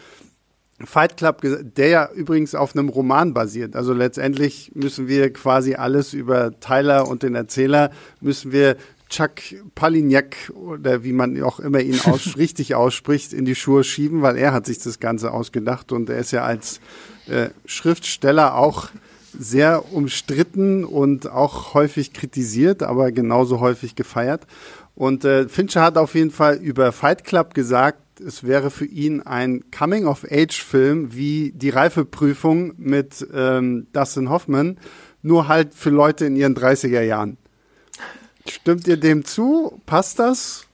A: Fight Club, der ja übrigens auf einem Roman basiert. Also letztendlich müssen wir quasi alles über Tyler und den Erzähler, müssen wir Chuck Palignac oder wie man auch immer ihn aus, <laughs> richtig ausspricht, in die Schuhe schieben, weil er hat sich das Ganze ausgedacht und er ist ja als äh, Schriftsteller auch sehr umstritten und auch häufig kritisiert, aber genauso häufig gefeiert. Und äh, Fincher hat auf jeden Fall über Fight Club gesagt, es wäre für ihn ein Coming-of-Age-Film wie die Reifeprüfung mit ähm, Dustin Hoffman, nur halt für Leute in ihren 30er Jahren. Stimmt ihr dem zu? Passt das?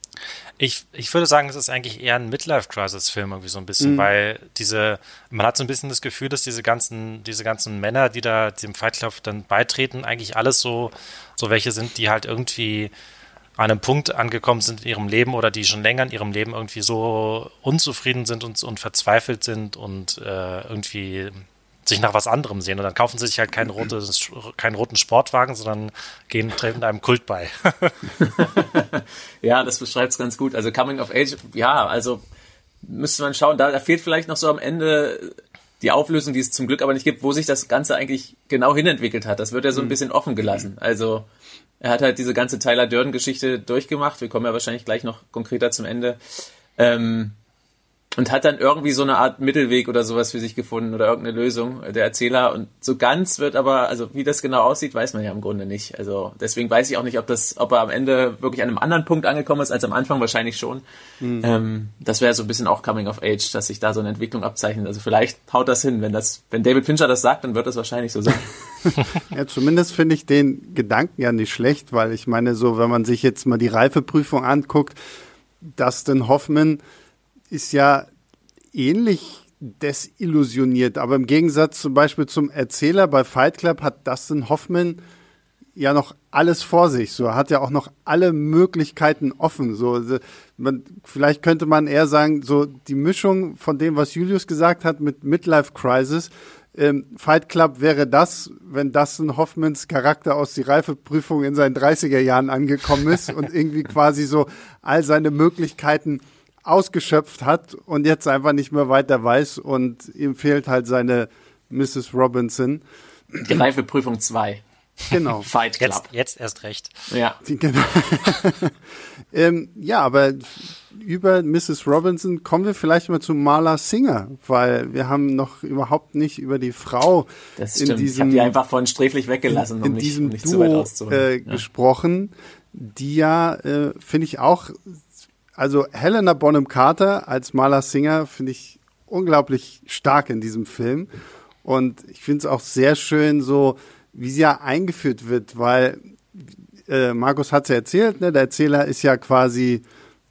B: Ich, ich würde sagen, es ist eigentlich eher ein Midlife-Crisis-Film irgendwie so ein
A: Mhm.
B: bisschen, weil diese, man hat so ein bisschen das Gefühl, dass diese ganzen, diese ganzen Männer, die da dem Fight Club dann beitreten, eigentlich alles so, so welche sind, die halt irgendwie an einem Punkt angekommen sind in ihrem Leben oder die schon länger in ihrem Leben irgendwie so unzufrieden sind und, und verzweifelt sind und äh, irgendwie sich nach was anderem sehen. Und dann kaufen sie sich halt keinen, rotes, keinen roten Sportwagen, sondern gehen, treten einem Kult bei. <laughs>
C: Ja, das beschreibt es ganz gut. Also Coming of Age, ja, also müsste man schauen, da, da fehlt vielleicht noch so am Ende die Auflösung, die es zum Glück aber nicht gibt, wo sich das Ganze eigentlich genau hinentwickelt hat. Das wird ja so ein bisschen offen gelassen. Also er hat halt diese ganze Tyler Durden-Geschichte durchgemacht. Wir kommen ja wahrscheinlich gleich noch konkreter zum Ende. Ähm, und hat dann irgendwie so eine Art Mittelweg oder sowas für sich gefunden oder irgendeine Lösung, äh, der Erzähler. Und so ganz wird aber, also wie das genau aussieht, weiß man ja im Grunde nicht. Also deswegen weiß ich auch nicht, ob das, ob er am Ende wirklich an einem anderen Punkt angekommen ist als am Anfang, wahrscheinlich schon. Ähm, das wäre so ein bisschen auch Coming of Age, dass sich da so eine Entwicklung abzeichnet. Also vielleicht haut das hin, wenn das, wenn David Fincher das sagt, dann wird das wahrscheinlich so sein. <laughs> <laughs>
A: Ja, zumindest finde ich den Gedanken ja nicht schlecht, weil ich meine, so, wenn man sich jetzt mal die Reifeprüfung anguckt, Dustin Hoffman ist ja ähnlich desillusioniert, aber im Gegensatz zum Beispiel zum Erzähler bei Fight Club hat Dustin Hoffman ja noch alles vor sich, so er hat ja auch noch alle Möglichkeiten offen, so so, man, vielleicht könnte man eher sagen, so die Mischung von dem, was Julius gesagt hat mit Midlife Crisis, ähm, Fight Club wäre das, wenn Dustin Hoffmans Charakter aus die Reifeprüfung in seinen 30er Jahren angekommen ist und <laughs> irgendwie quasi so all seine Möglichkeiten ausgeschöpft hat und jetzt einfach nicht mehr weiter weiß und ihm fehlt halt seine Mrs. Robinson.
C: Die Reifeprüfung 2.
A: Genau. <laughs>
C: Fight Club.
B: Jetzt, jetzt erst recht.
C: Ja.
A: Genau. <laughs> ähm, ja, aber über Mrs. Robinson kommen wir vielleicht mal zu Marla Singer, weil wir haben noch überhaupt nicht über die Frau
C: Das
A: in
C: stimmt. ich
A: diesem
C: habe die einfach vorhin sträflich weggelassen, um
A: in
C: nicht,
A: diesem
C: um nicht zu weit
A: Duo
C: auszuholen.
A: äh,
C: ja.
A: gesprochen, die ja, äh, finde ich auch, also Helena Bonham Carter als Marla Singer finde ich unglaublich stark in diesem Film. Und ich finde es auch sehr schön, so wie sie ja eingeführt wird, weil äh, Markus hat es ja erzählt, ne? der Erzähler ist ja quasi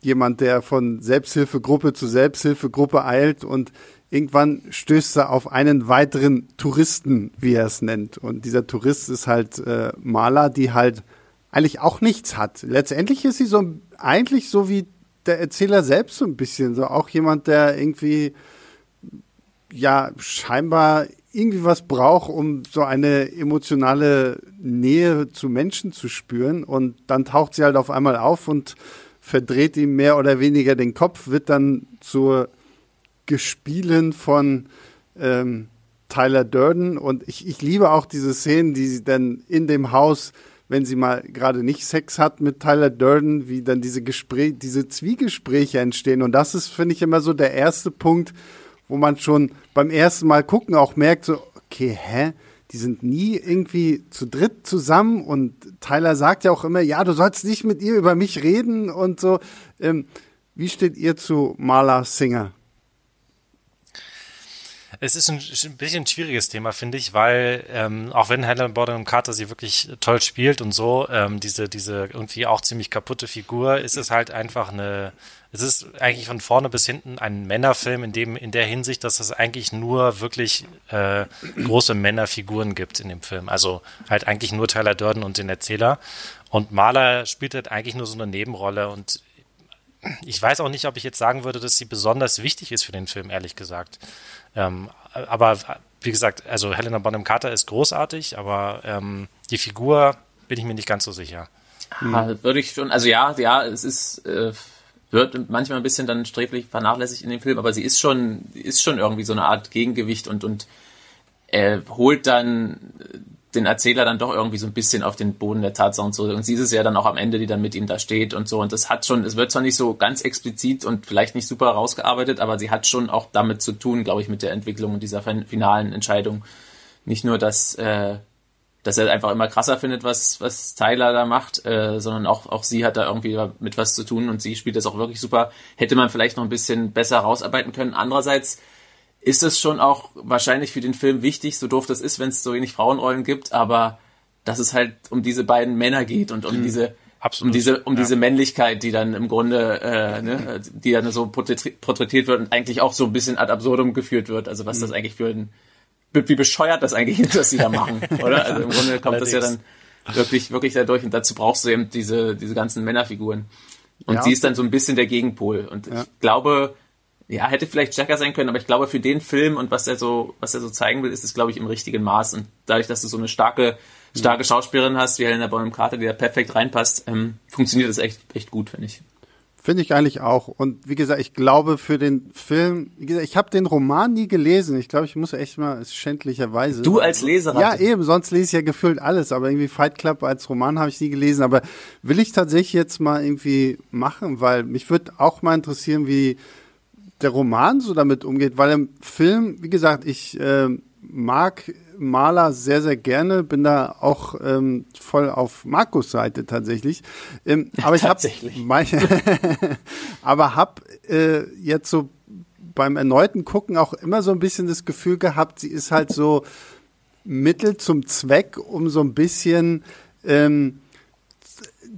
A: jemand, der von Selbsthilfegruppe zu Selbsthilfegruppe eilt und irgendwann stößt er auf einen weiteren Touristen, wie er es nennt. Und dieser Tourist ist halt äh, Maler, die halt eigentlich auch nichts hat. Letztendlich ist sie so eigentlich so wie der Erzähler selbst so ein bisschen, so auch jemand, der irgendwie ja scheinbar irgendwie was braucht, um so eine emotionale Nähe zu Menschen zu spüren. Und dann taucht sie halt auf einmal auf und verdreht ihm mehr oder weniger den Kopf, wird dann zur Gespielen von ähm, Tyler Durden. Und ich, ich liebe auch diese Szenen, die sie dann in dem Haus, wenn sie mal gerade nicht Sex hat mit Tyler Durden, wie dann diese Gespräche, diese Zwiegespräche entstehen. Und das ist, finde ich, immer so der erste Punkt, wo man schon beim ersten Mal gucken auch merkt, so, okay, hä? Die sind nie irgendwie zu dritt zusammen und Tyler sagt ja auch immer, ja, du sollst nicht mit ihr über mich reden und so. Ähm, wie steht ihr zu Marla Singer?
B: Es ist ein, ein bisschen ein schwieriges Thema, finde ich, weil ähm, auch wenn Helen Bonham Carter sie wirklich toll spielt und so, ähm, diese, diese irgendwie auch ziemlich kaputte Figur, ist es halt einfach eine, es ist eigentlich von vorne bis hinten ein Männerfilm, in dem, in der Hinsicht, dass es eigentlich nur wirklich äh, große Männerfiguren gibt in dem Film. Also halt eigentlich nur Tyler Durden und den Erzähler. Und Mahler spielt halt eigentlich nur so eine Nebenrolle und ich weiß auch nicht, ob ich jetzt sagen würde, dass sie besonders wichtig ist für den Film, ehrlich gesagt. Ähm, aber wie gesagt, also Helena Bonham Carter ist großartig, aber ähm, die Figur bin ich mir nicht ganz so sicher.
C: Hm. Würde ich schon, also ja, ja, es ist, äh, wird manchmal ein bisschen dann sträflich vernachlässigt in dem Film, aber sie ist schon, ist schon irgendwie so eine Art Gegengewicht und, und er holt dann den Erzähler dann doch irgendwie so ein bisschen auf den Boden der Tatsachen zurück. Und sie ist es ja dann auch am Ende, die dann mit ihm da steht und so. Und das hat schon, es wird zwar nicht so ganz explizit und vielleicht nicht super rausgearbeitet, aber sie hat schon auch damit zu tun, glaube ich, mit der Entwicklung dieser finalen Entscheidung. Nicht nur, dass, äh, dass er einfach immer krasser findet, was, was Tyler da macht, äh, sondern auch, auch sie hat da irgendwie mit was zu tun und sie spielt das auch wirklich super. Hätte man vielleicht noch ein bisschen besser rausarbeiten können. Andererseits, ist es schon auch wahrscheinlich für den Film wichtig, so doof das ist, wenn es so wenig Frauenrollen gibt, aber dass es halt um diese beiden Männer geht und um mhm. diese Absolut. um diese um ja. diese Männlichkeit, die dann im Grunde äh, ne, die dann so porträtiert wird und eigentlich auch so ein bisschen ad absurdum geführt wird. Also was mhm. das eigentlich für ein wie bescheuert das eigentlich ist, was sie da machen, <laughs> oder? Also im Grunde kommt das ja dann wirklich wirklich dadurch und dazu brauchst du eben diese diese ganzen Männerfiguren. Und ja, sie ist dann so ein bisschen der Gegenpol und ja. ich glaube, ja, hätte vielleicht stärker sein können, aber ich glaube, für den Film und was er so, was er so zeigen will, ist es, glaube ich, im richtigen Maß. Und dadurch, dass du so eine starke, starke Schauspielerin hast, wie Helena Bonham Carter, die da perfekt reinpasst, ähm, funktioniert das echt, echt gut, finde ich.
A: Finde ich eigentlich auch. Und wie gesagt, ich glaube für den Film, wie gesagt, ich habe den Roman nie gelesen. Ich glaube, ich muss echt mal, schändlicherweise.
C: Du als Leser?
A: Ja, eben, sonst lese ich ja gefühlt alles. Aber irgendwie Fight Club als Roman habe ich nie gelesen. Aber will ich tatsächlich jetzt mal irgendwie machen, weil mich würde auch mal interessieren, wie der Roman so damit umgeht, weil im Film, wie gesagt, ich äh, mag Maler sehr, sehr gerne, bin da auch ähm, voll auf Markus Seite tatsächlich. Ähm, <laughs> aber ich habe <laughs> aber habe äh, jetzt so beim erneuten Gucken auch immer so ein bisschen das Gefühl gehabt, sie ist halt so Mittel zum Zweck, um so ein bisschen ähm,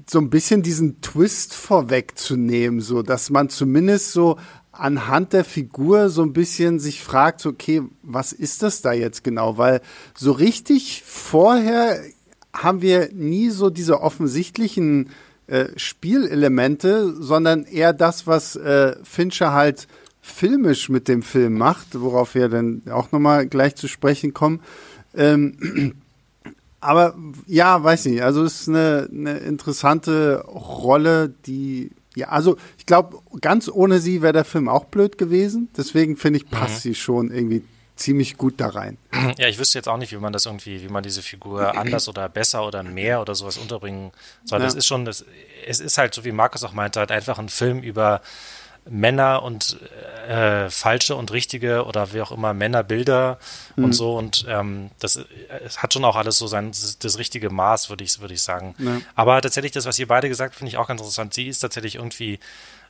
A: so ein bisschen diesen Twist vorwegzunehmen, so dass man zumindest so anhand der Figur so ein bisschen sich fragt, okay, was ist das da jetzt genau? Weil so richtig vorher haben wir nie so diese offensichtlichen äh, Spielelemente, sondern eher das, was äh, Fincher halt filmisch mit dem Film macht, worauf wir dann auch nochmal gleich zu sprechen kommen. Ähm, <clears throat> aber ja, weiß nicht, also es ist eine, eine interessante Rolle, die ja, also ich glaube, ganz ohne sie wäre der Film auch blöd gewesen. Deswegen finde ich, passt mhm. sie schon irgendwie ziemlich gut da rein.
B: Ja, ich wüsste jetzt auch nicht, wie man das irgendwie, wie man diese Figur anders oder besser oder mehr oder sowas unterbringen soll. Ja. Das ist schon, das, es ist halt, so wie Markus auch meinte, halt einfach ein Film über Männer und äh, falsche und richtige oder wie auch immer Männerbilder mhm. und so und ähm, das es hat schon auch alles so sein das, das richtige Maß würde ich würde ich sagen ja. aber tatsächlich das was ihr beide gesagt finde ich auch ganz interessant sie ist tatsächlich irgendwie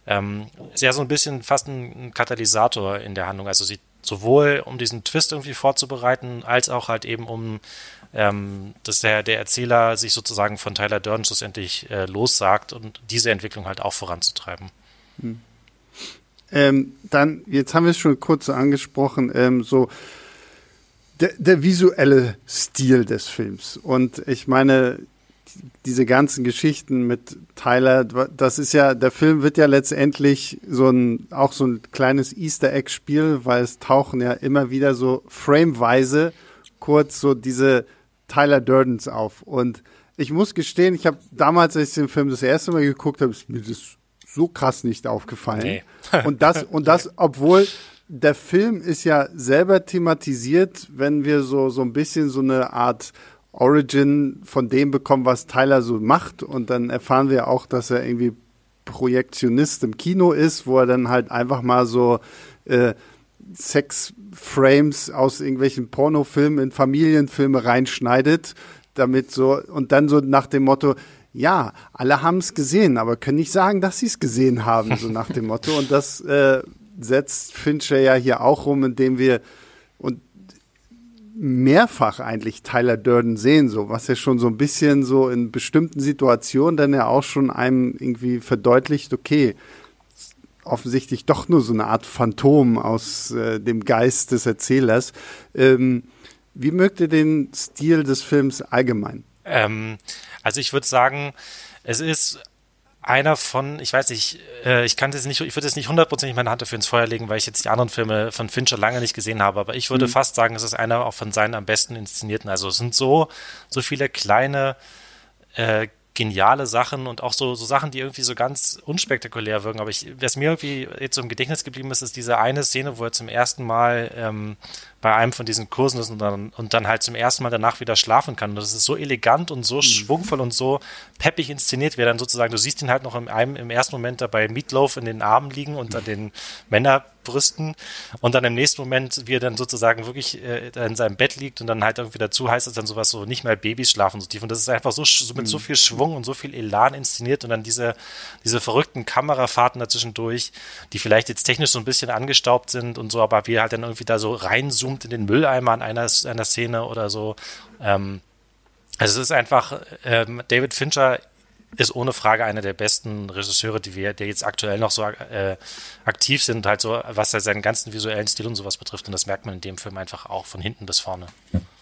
B: ähm, sehr so ein bisschen fast ein, ein Katalysator in der Handlung also sie sowohl um diesen Twist irgendwie vorzubereiten als auch halt eben um ähm, dass der, der Erzähler sich sozusagen von Tyler Durden schlussendlich äh, lossagt und diese Entwicklung halt auch voranzutreiben. Mhm.
A: Ähm, dann, jetzt haben wir es schon kurz angesprochen, ähm, so der, der visuelle Stil des Films. Und ich meine, diese ganzen Geschichten mit Tyler, das ist ja, der Film wird ja letztendlich so ein, auch so ein kleines Easter Egg Spiel, weil es tauchen ja immer wieder so frameweise kurz so diese Tyler Durdens auf. Und ich muss gestehen, ich habe damals, als ich den Film das erste Mal geguckt habe, ist mir das so krass nicht aufgefallen. Nee. <laughs> und das, und das, obwohl der Film ist ja selber thematisiert, wenn wir so, so ein bisschen so eine Art Origin von dem bekommen, was Tyler so macht. Und dann erfahren wir auch, dass er irgendwie Projektionist im Kino ist, wo er dann halt einfach mal so äh, Sex-Frames aus irgendwelchen Pornofilmen in Familienfilme reinschneidet, damit so, und dann so nach dem Motto, ja, alle haben es gesehen, aber können nicht sagen, dass sie es gesehen haben, so nach dem Motto. Und das äh, setzt Fincher ja hier auch rum, indem wir und mehrfach eigentlich Tyler Durden sehen, so was ja schon so ein bisschen so in bestimmten Situationen dann ja auch schon einem irgendwie verdeutlicht, okay, offensichtlich doch nur so eine Art Phantom aus äh, dem Geist des Erzählers. Ähm, wie mögt ihr den Stil des Films allgemein?
B: Ähm, also ich würde sagen, es ist einer von, ich weiß nicht, äh, ich kann das nicht, ich würde jetzt nicht hundertprozentig meine Hand dafür ins Feuer legen, weil ich jetzt die anderen Filme von Fincher lange nicht gesehen habe, aber ich würde mhm. fast sagen, es ist einer auch von seinen am besten inszenierten. Also es sind so, so viele kleine äh, geniale Sachen und auch so, so Sachen, die irgendwie so ganz unspektakulär wirken. Aber ich, was mir irgendwie jetzt so im Gedächtnis geblieben ist, ist diese eine Szene, wo er zum ersten Mal ähm, bei einem von diesen Kursen ist und dann, und dann halt zum ersten Mal danach wieder schlafen kann. Und das ist so elegant und so mhm. schwungvoll und so peppig inszeniert, wie er dann sozusagen, du siehst ihn halt noch im, einem, im ersten Moment dabei Meatloaf in den Armen liegen und an den Männerbrüsten und dann im nächsten Moment, wie er dann sozusagen wirklich äh, in seinem Bett liegt und dann halt irgendwie dazu heißt es dann sowas so, nicht mehr Babys schlafen so tief. Und das ist einfach so, so mit mhm. so viel Schwung und so viel Elan inszeniert und dann diese, diese verrückten Kamerafahrten dazwischendurch, die vielleicht jetzt technisch so ein bisschen angestaubt sind und so, aber wie er halt dann irgendwie da so reinzoomt zoomt in den Mülleimer an einer, einer Szene oder so. Ähm, also es ist einfach, ähm, David Fincher ist ohne Frage einer der besten Regisseure, die wir, der jetzt aktuell noch so äh, aktiv sind, halt so, was er seinen ganzen visuellen Stil und sowas betrifft. Und das merkt man in dem Film einfach auch von hinten bis vorne.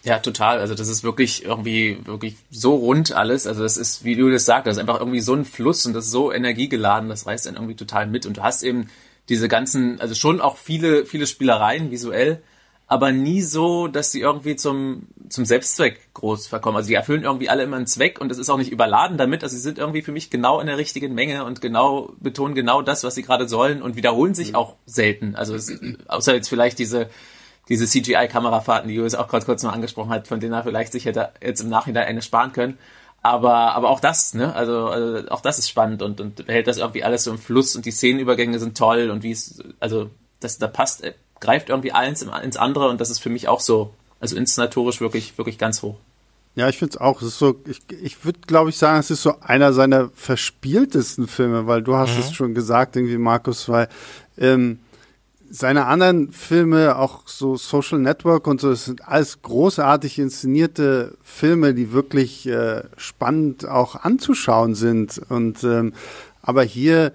C: Ja, total. Also das ist wirklich irgendwie, wirklich so rund alles. Also das ist, wie du das sagst, das ist einfach irgendwie so ein Fluss und das ist so energiegeladen, das reißt dann irgendwie total mit. Und du hast eben diese ganzen, also schon auch viele, viele Spielereien visuell, aber nie so, dass sie irgendwie zum, zum Selbstzweck groß verkommen. Also die erfüllen irgendwie alle immer einen Zweck und es ist auch nicht überladen damit. Also sie sind irgendwie für mich genau in der richtigen Menge und genau betonen genau das, was sie gerade sollen und wiederholen sich mhm. auch selten. Also es, außer jetzt vielleicht diese diese CGI-Kamerafahrten, die Julius auch kurz, kurz mal angesprochen hat, von denen er vielleicht sich hätte jetzt im Nachhinein eine sparen können. Aber, aber auch das, ne, also, also auch das ist spannend und, und behält das irgendwie alles so im Fluss und die Szenenübergänge sind toll und wie es, also das, da passt greift irgendwie eins ins andere und das ist für mich auch so, also inszenatorisch wirklich, wirklich ganz hoch.
A: Ja, ich finde es auch. Es ist so, ich, ich würde, glaube ich, sagen, es ist so einer seiner verspieltesten Filme, weil du hast mhm. es schon gesagt, irgendwie, Markus, weil ähm, seine anderen Filme, auch so Social Network und so, das sind alles großartig inszenierte Filme, die wirklich äh, spannend auch anzuschauen sind. Und ähm, aber hier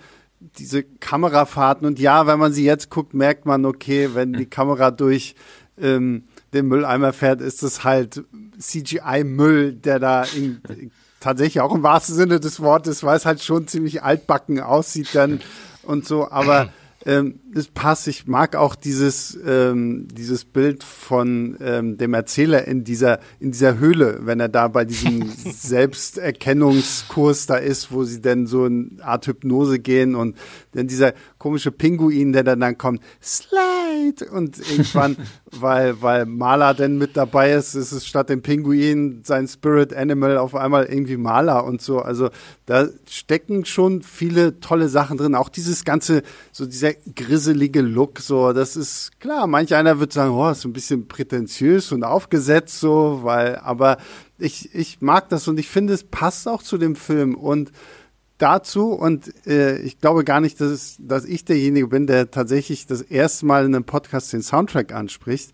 A: diese Kamerafahrten. Und ja, wenn man sie jetzt guckt, merkt man, okay, wenn die Kamera durch ähm, den Mülleimer fährt, ist es halt CGI-Müll, der da in, tatsächlich auch im wahrsten Sinne des Wortes, weil es halt schon ziemlich altbacken aussieht dann und so, aber ähm, es passt. Ich mag auch dieses, ähm, dieses Bild von ähm, dem Erzähler in dieser, in dieser Höhle, wenn er da bei diesem <laughs> Selbsterkennungskurs da ist, wo sie dann so eine Art Hypnose gehen und dann dieser komische Pinguin, der dann, dann kommt, Slide! Und irgendwann, <laughs> weil, weil Maler dann mit dabei ist, ist es statt dem Pinguin sein Spirit Animal auf einmal irgendwie Maler und so. Also da stecken schon viele tolle Sachen drin. Auch dieses ganze, so dieser grisselige Look, so, das ist klar. Manch einer wird sagen, oh, ist ein bisschen prätentiös und aufgesetzt, so, weil, aber ich, ich mag das und ich finde, es passt auch zu dem Film und dazu und äh, ich glaube gar nicht, dass, es, dass ich derjenige bin, der tatsächlich das erste Mal in einem Podcast den Soundtrack anspricht,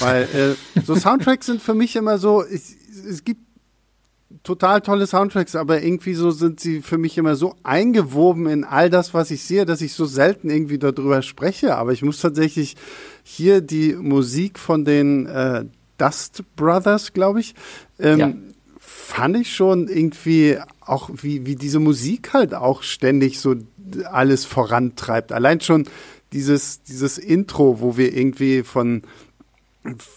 A: weil äh, <laughs> so Soundtracks sind für mich immer so, ich, es gibt total tolle Soundtracks, aber irgendwie so sind sie für mich immer so eingewoben in all das, was ich sehe, dass ich so selten irgendwie darüber spreche. Aber ich muss tatsächlich hier die Musik von den äh, Dust Brothers, glaube ich, ähm, ja. Fand ich schon irgendwie auch wie, wie diese Musik halt auch ständig so alles vorantreibt. Allein schon dieses, dieses Intro, wo wir irgendwie von,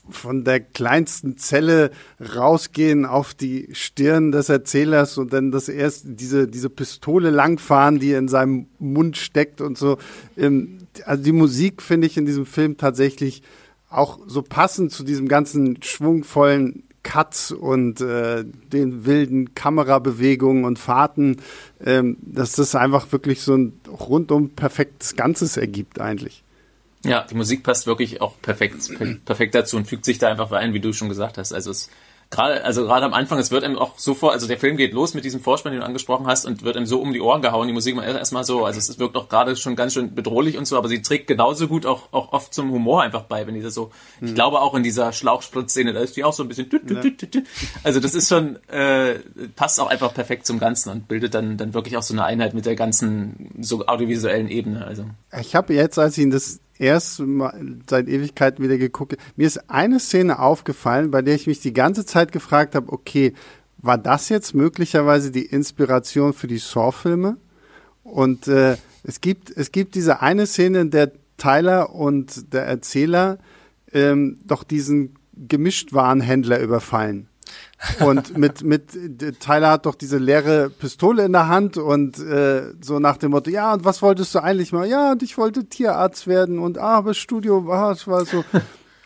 A: von der kleinsten Zelle rausgehen auf die Stirn des Erzählers und dann das erste, diese, diese Pistole langfahren, die in seinem Mund steckt und so. Ähm, also die Musik finde ich in diesem Film tatsächlich auch so passend zu diesem ganzen schwungvollen Cuts und äh, den wilden Kamerabewegungen und Fahrten, ähm, dass das einfach wirklich so ein rundum perfektes Ganzes ergibt eigentlich.
C: Ja, die Musik passt wirklich auch perfekt, perfekt dazu und fügt sich da einfach ein, wie du schon gesagt hast. Also es gerade, also gerade am Anfang, es wird einem auch so vor, also der Film geht los mit diesem Vorspann, den du angesprochen hast, und wird einem so um die Ohren gehauen, die Musik erstmal so, also es wirkt auch gerade schon ganz schön bedrohlich und so, aber sie trägt genauso gut auch, auch oft zum Humor einfach bei, wenn die das so, ich mhm. glaube auch in dieser Schlauchspritzszene, da ist die auch so ein bisschen, tü, tü, tü, tü, also das ist schon, äh, passt auch einfach perfekt zum Ganzen und bildet dann, dann wirklich auch so eine Einheit mit der ganzen so audiovisuellen Ebene, also.
A: Ich habe jetzt, als ich ihn das erst seit Ewigkeiten wieder geguckt. Mir ist eine Szene aufgefallen, bei der ich mich die ganze Zeit gefragt habe, okay, war das jetzt möglicherweise die Inspiration für die Saw-Filme? Und äh, es gibt es gibt diese eine Szene, in der Tyler und der Erzähler ähm, doch diesen Gemischtwarenhändler überfallen. Und mit, mit, Tyler hat doch diese leere Pistole in der Hand und äh, so nach dem Motto, ja, und was wolltest du eigentlich mal? Ja, und ich wollte Tierarzt werden und ah, aber Studio war, ah, war so. <laughs>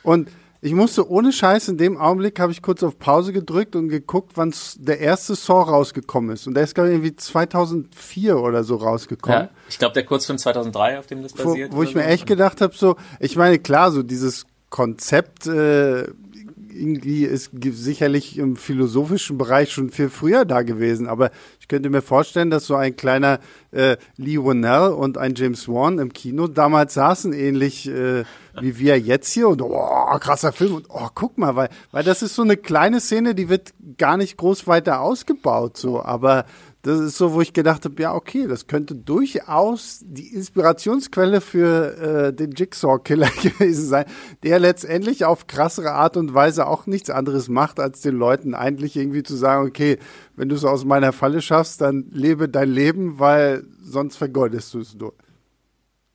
A: Und ich musste ohne Scheiß in dem Augenblick habe ich kurz auf Pause gedrückt und geguckt, wann der erste Saw rausgekommen ist. Und der ist glaube ich irgendwie 2004 oder so rausgekommen. Ja,
C: ich glaube der Kurzfilm 2003, auf dem das basiert.
A: Wo, wo ich mir echt gedacht habe, so, ich meine klar, so dieses Konzept äh, irgendwie ist sicherlich im philosophischen Bereich schon viel früher da gewesen, aber ich könnte mir vorstellen, dass so ein kleiner äh, Lee Whannell und ein James Wan im Kino damals saßen, ähnlich äh, wie wir jetzt hier. Und oh, krasser Film. Und oh, guck mal, weil, weil das ist so eine kleine Szene, die wird gar nicht groß weiter ausgebaut, so, aber das ist so, wo ich gedacht habe, ja, okay, das könnte durchaus die Inspirationsquelle für äh, den Jigsaw-Killer <laughs> gewesen sein, der letztendlich auf krassere Art und Weise auch nichts anderes macht, als den Leuten eigentlich irgendwie zu sagen, okay, wenn du es aus meiner Falle schaffst, dann lebe dein Leben, weil sonst vergeudest du es nur.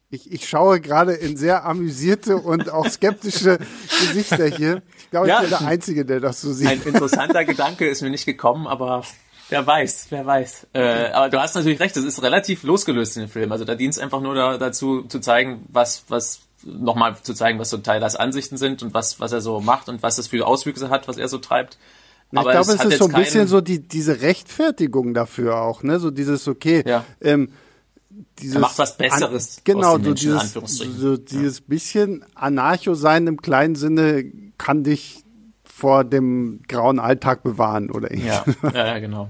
A: Ich, ich schaue gerade in sehr amüsierte und auch skeptische <laughs> Gesichter hier. Ich glaube, ja, ich bin der Einzige, der das so sieht.
C: Ein interessanter Gedanke ist mir nicht gekommen, aber Wer weiß, wer weiß. Äh, aber du hast natürlich recht, das ist relativ losgelöst in dem Film. Also da dient es einfach nur da, dazu zu zeigen, was, was, nochmal zu zeigen, was so Tylers Ansichten sind und was, was er so macht und was das für Auswüchse hat, was er so treibt.
A: Ich aber glaube, es, es ist so ein bisschen so die, diese Rechtfertigung dafür auch, ne? So dieses, okay,
C: ja. ähm, dieses er macht was Besseres.
A: An, genau, so dieses, so dieses bisschen Anarcho-Sein im kleinen Sinne kann dich vor dem grauen Alltag bewahren oder
C: ähnliches. Ja, ja, ja genau.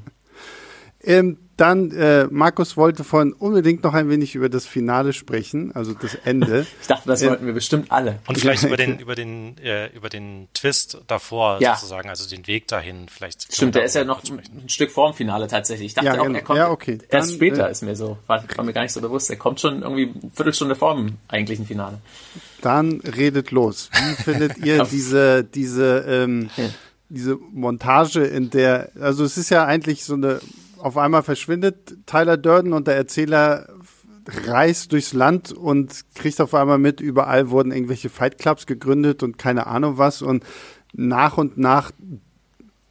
C: <laughs>
A: ähm, dann, äh, Markus wollte vorhin unbedingt noch ein wenig über das Finale sprechen, also das Ende. <laughs>
C: ich dachte, das äh, wollten wir bestimmt alle.
B: Und vielleicht über den, über den, äh, über den Twist davor ja. sozusagen, also den Weg dahin vielleicht.
C: Stimmt, der ist ja noch ein Stück vorm Finale tatsächlich. Ich dachte
A: ja,
C: auch,
A: genau.
C: er kommt
A: ja, okay.
C: erst Dann, später, äh, ist mir so, war, war, mir gar nicht so bewusst. Er kommt schon irgendwie eine Viertelstunde vor dem eigentlichen Finale.
A: Dann redet los. Wie <laughs> findet ihr diese, diese, ähm, diese Montage, in der, also es ist ja eigentlich so eine auf einmal verschwindet Tyler Durden und der Erzähler reist durchs Land und kriegt auf einmal mit, überall wurden irgendwelche Fight Clubs gegründet und keine Ahnung was und nach und nach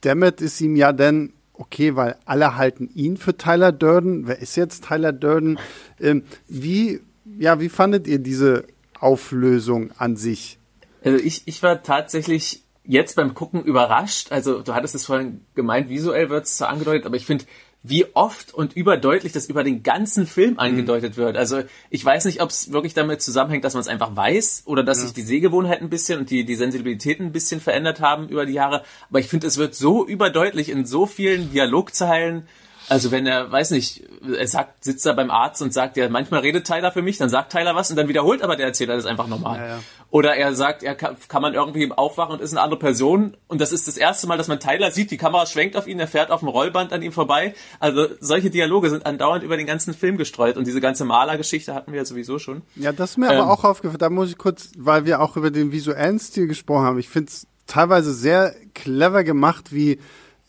A: dämmert es ihm ja dann, okay, weil alle halten ihn für Tyler Durden. Wer ist jetzt Tyler Durden? Ähm, wie, ja, wie fandet ihr diese Auflösung an sich?
C: Also ich, ich war tatsächlich jetzt beim Gucken überrascht. Also du hattest es vorhin gemeint, visuell wird es so angedeutet, aber ich finde, wie oft und überdeutlich das über den ganzen Film mhm. angedeutet wird. Also ich weiß nicht, ob es wirklich damit zusammenhängt, dass man es einfach weiß oder dass ja. sich die Sehgewohnheiten ein bisschen und die, die Sensibilitäten ein bisschen verändert haben über die Jahre. Aber ich finde, es wird so überdeutlich in so vielen Dialogzeilen also wenn er, weiß nicht, er sagt, sitzt da beim Arzt und sagt, ja, manchmal redet Tyler für mich, dann sagt Tyler was und dann wiederholt aber der Erzähler das einfach nochmal. Ja, ja. Oder er sagt, er kann, kann, man irgendwie aufwachen und ist eine andere Person und das ist das erste Mal, dass man Tyler sieht, die Kamera schwenkt auf ihn, er fährt auf dem Rollband an ihm vorbei. Also solche Dialoge sind andauernd über den ganzen Film gestreut und diese ganze Malergeschichte hatten wir ja sowieso schon.
A: Ja, das ist mir ähm, aber auch aufgefallen, da muss ich kurz, weil wir auch über den visuellen Stil gesprochen haben, ich finde es teilweise sehr clever gemacht, wie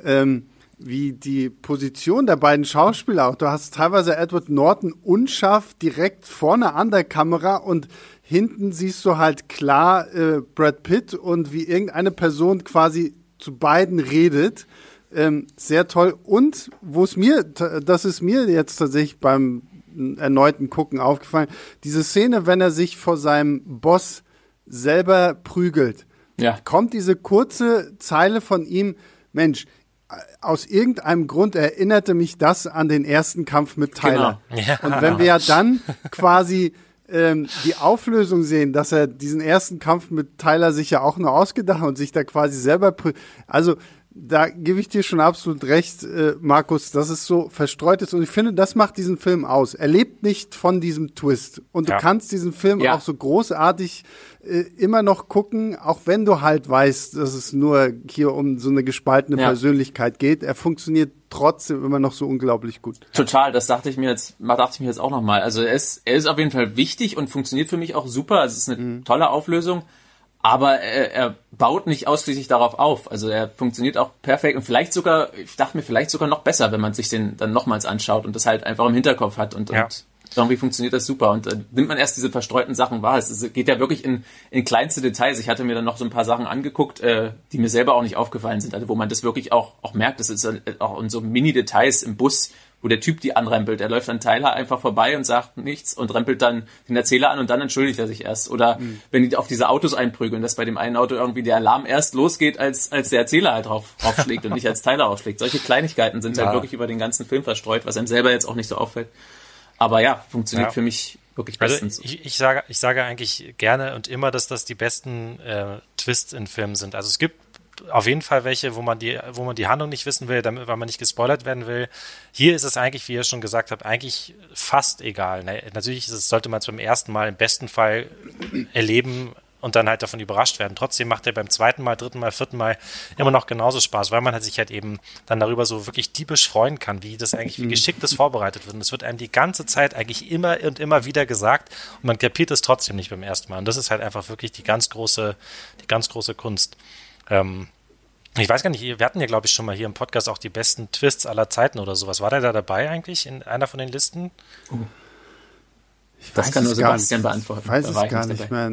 A: ähm, wie die Position der beiden Schauspieler auch. Du hast teilweise Edward Norton unscharf direkt vorne an der Kamera und hinten siehst du halt klar äh, Brad Pitt und wie irgendeine Person quasi zu beiden redet. Ähm, sehr toll. Und wo es mir, das ist mir jetzt tatsächlich beim erneuten Gucken aufgefallen, diese Szene, wenn er sich vor seinem Boss selber prügelt, ja. kommt diese kurze Zeile von ihm, Mensch, aus irgendeinem Grund erinnerte mich das an den ersten Kampf mit Tyler.
C: Genau. Ja.
A: Und wenn wir ja dann <laughs> quasi ähm, die Auflösung sehen, dass er diesen ersten Kampf mit Tyler sich ja auch nur ausgedacht und sich da quasi selber. Also da gebe ich dir schon absolut recht, äh, Markus, dass es so verstreut ist. Und ich finde, das macht diesen Film aus. Er lebt nicht von diesem Twist. Und ja. du kannst diesen Film ja. auch so großartig äh, immer noch gucken, auch wenn du halt weißt, dass es nur hier um so eine gespaltene ja. Persönlichkeit geht. Er funktioniert trotzdem immer noch so unglaublich gut.
C: Total, das dachte ich mir jetzt, dachte ich mir jetzt auch nochmal. Also er ist, er ist auf jeden Fall wichtig und funktioniert für mich auch super. Also es ist eine mhm. tolle Auflösung aber er, er baut nicht ausschließlich darauf auf. Also er funktioniert auch perfekt und vielleicht sogar, ich dachte mir, vielleicht sogar noch besser, wenn man sich den dann nochmals anschaut und das halt einfach im Hinterkopf hat und, ja. und irgendwie funktioniert das super und äh, nimmt man erst diese verstreuten Sachen wahr. Es geht ja wirklich in, in kleinste Details. Ich hatte mir dann noch so ein paar Sachen angeguckt, äh, die mir selber auch nicht aufgefallen sind, also wo man das wirklich auch, auch merkt. Das ist äh, auch in so Mini-Details im Bus, wo der Typ die anrempelt. Er läuft an Tyler einfach vorbei und sagt nichts und rempelt dann den Erzähler an und dann entschuldigt er sich erst. Oder mhm. wenn die auf diese Autos einprügeln, dass bei dem einen Auto irgendwie der Alarm erst losgeht, als, als der Erzähler halt drauf <laughs> aufschlägt und nicht als Tyler aufschlägt. Solche Kleinigkeiten sind halt ja. halt wirklich über den ganzen Film verstreut, was einem selber jetzt auch nicht so auffällt. Aber ja, funktioniert ja. für mich wirklich
B: also bestens. Also ich, ich, sage, ich sage eigentlich gerne und immer, dass das die besten äh, Twists in Filmen sind. Also es gibt auf jeden Fall welche, wo man die, wo man die Handlung nicht wissen will, damit, weil man nicht gespoilert werden will. Hier ist es eigentlich, wie ihr schon gesagt habt, eigentlich fast egal. Ne? Natürlich es, sollte man es beim ersten Mal im besten Fall erleben und dann halt davon überrascht werden. Trotzdem macht er beim zweiten Mal, dritten Mal, vierten Mal immer noch genauso Spaß, weil man halt sich halt eben dann darüber so wirklich diebisch freuen kann, wie das eigentlich, wie mhm. geschickt das vorbereitet wird. Und es wird einem die ganze Zeit eigentlich immer und immer wieder gesagt und man kapiert es trotzdem nicht beim ersten Mal. Und das ist halt einfach wirklich die ganz große, die ganz große Kunst. Ähm, ich weiß gar nicht, wir hatten ja, glaube ich, schon mal hier im Podcast auch die besten Twists aller Zeiten oder sowas. War der da dabei eigentlich in einer von den Listen?
A: Oh. Ich das kann nur Sebastian beantworten. Ich weiß es gar nicht mehr.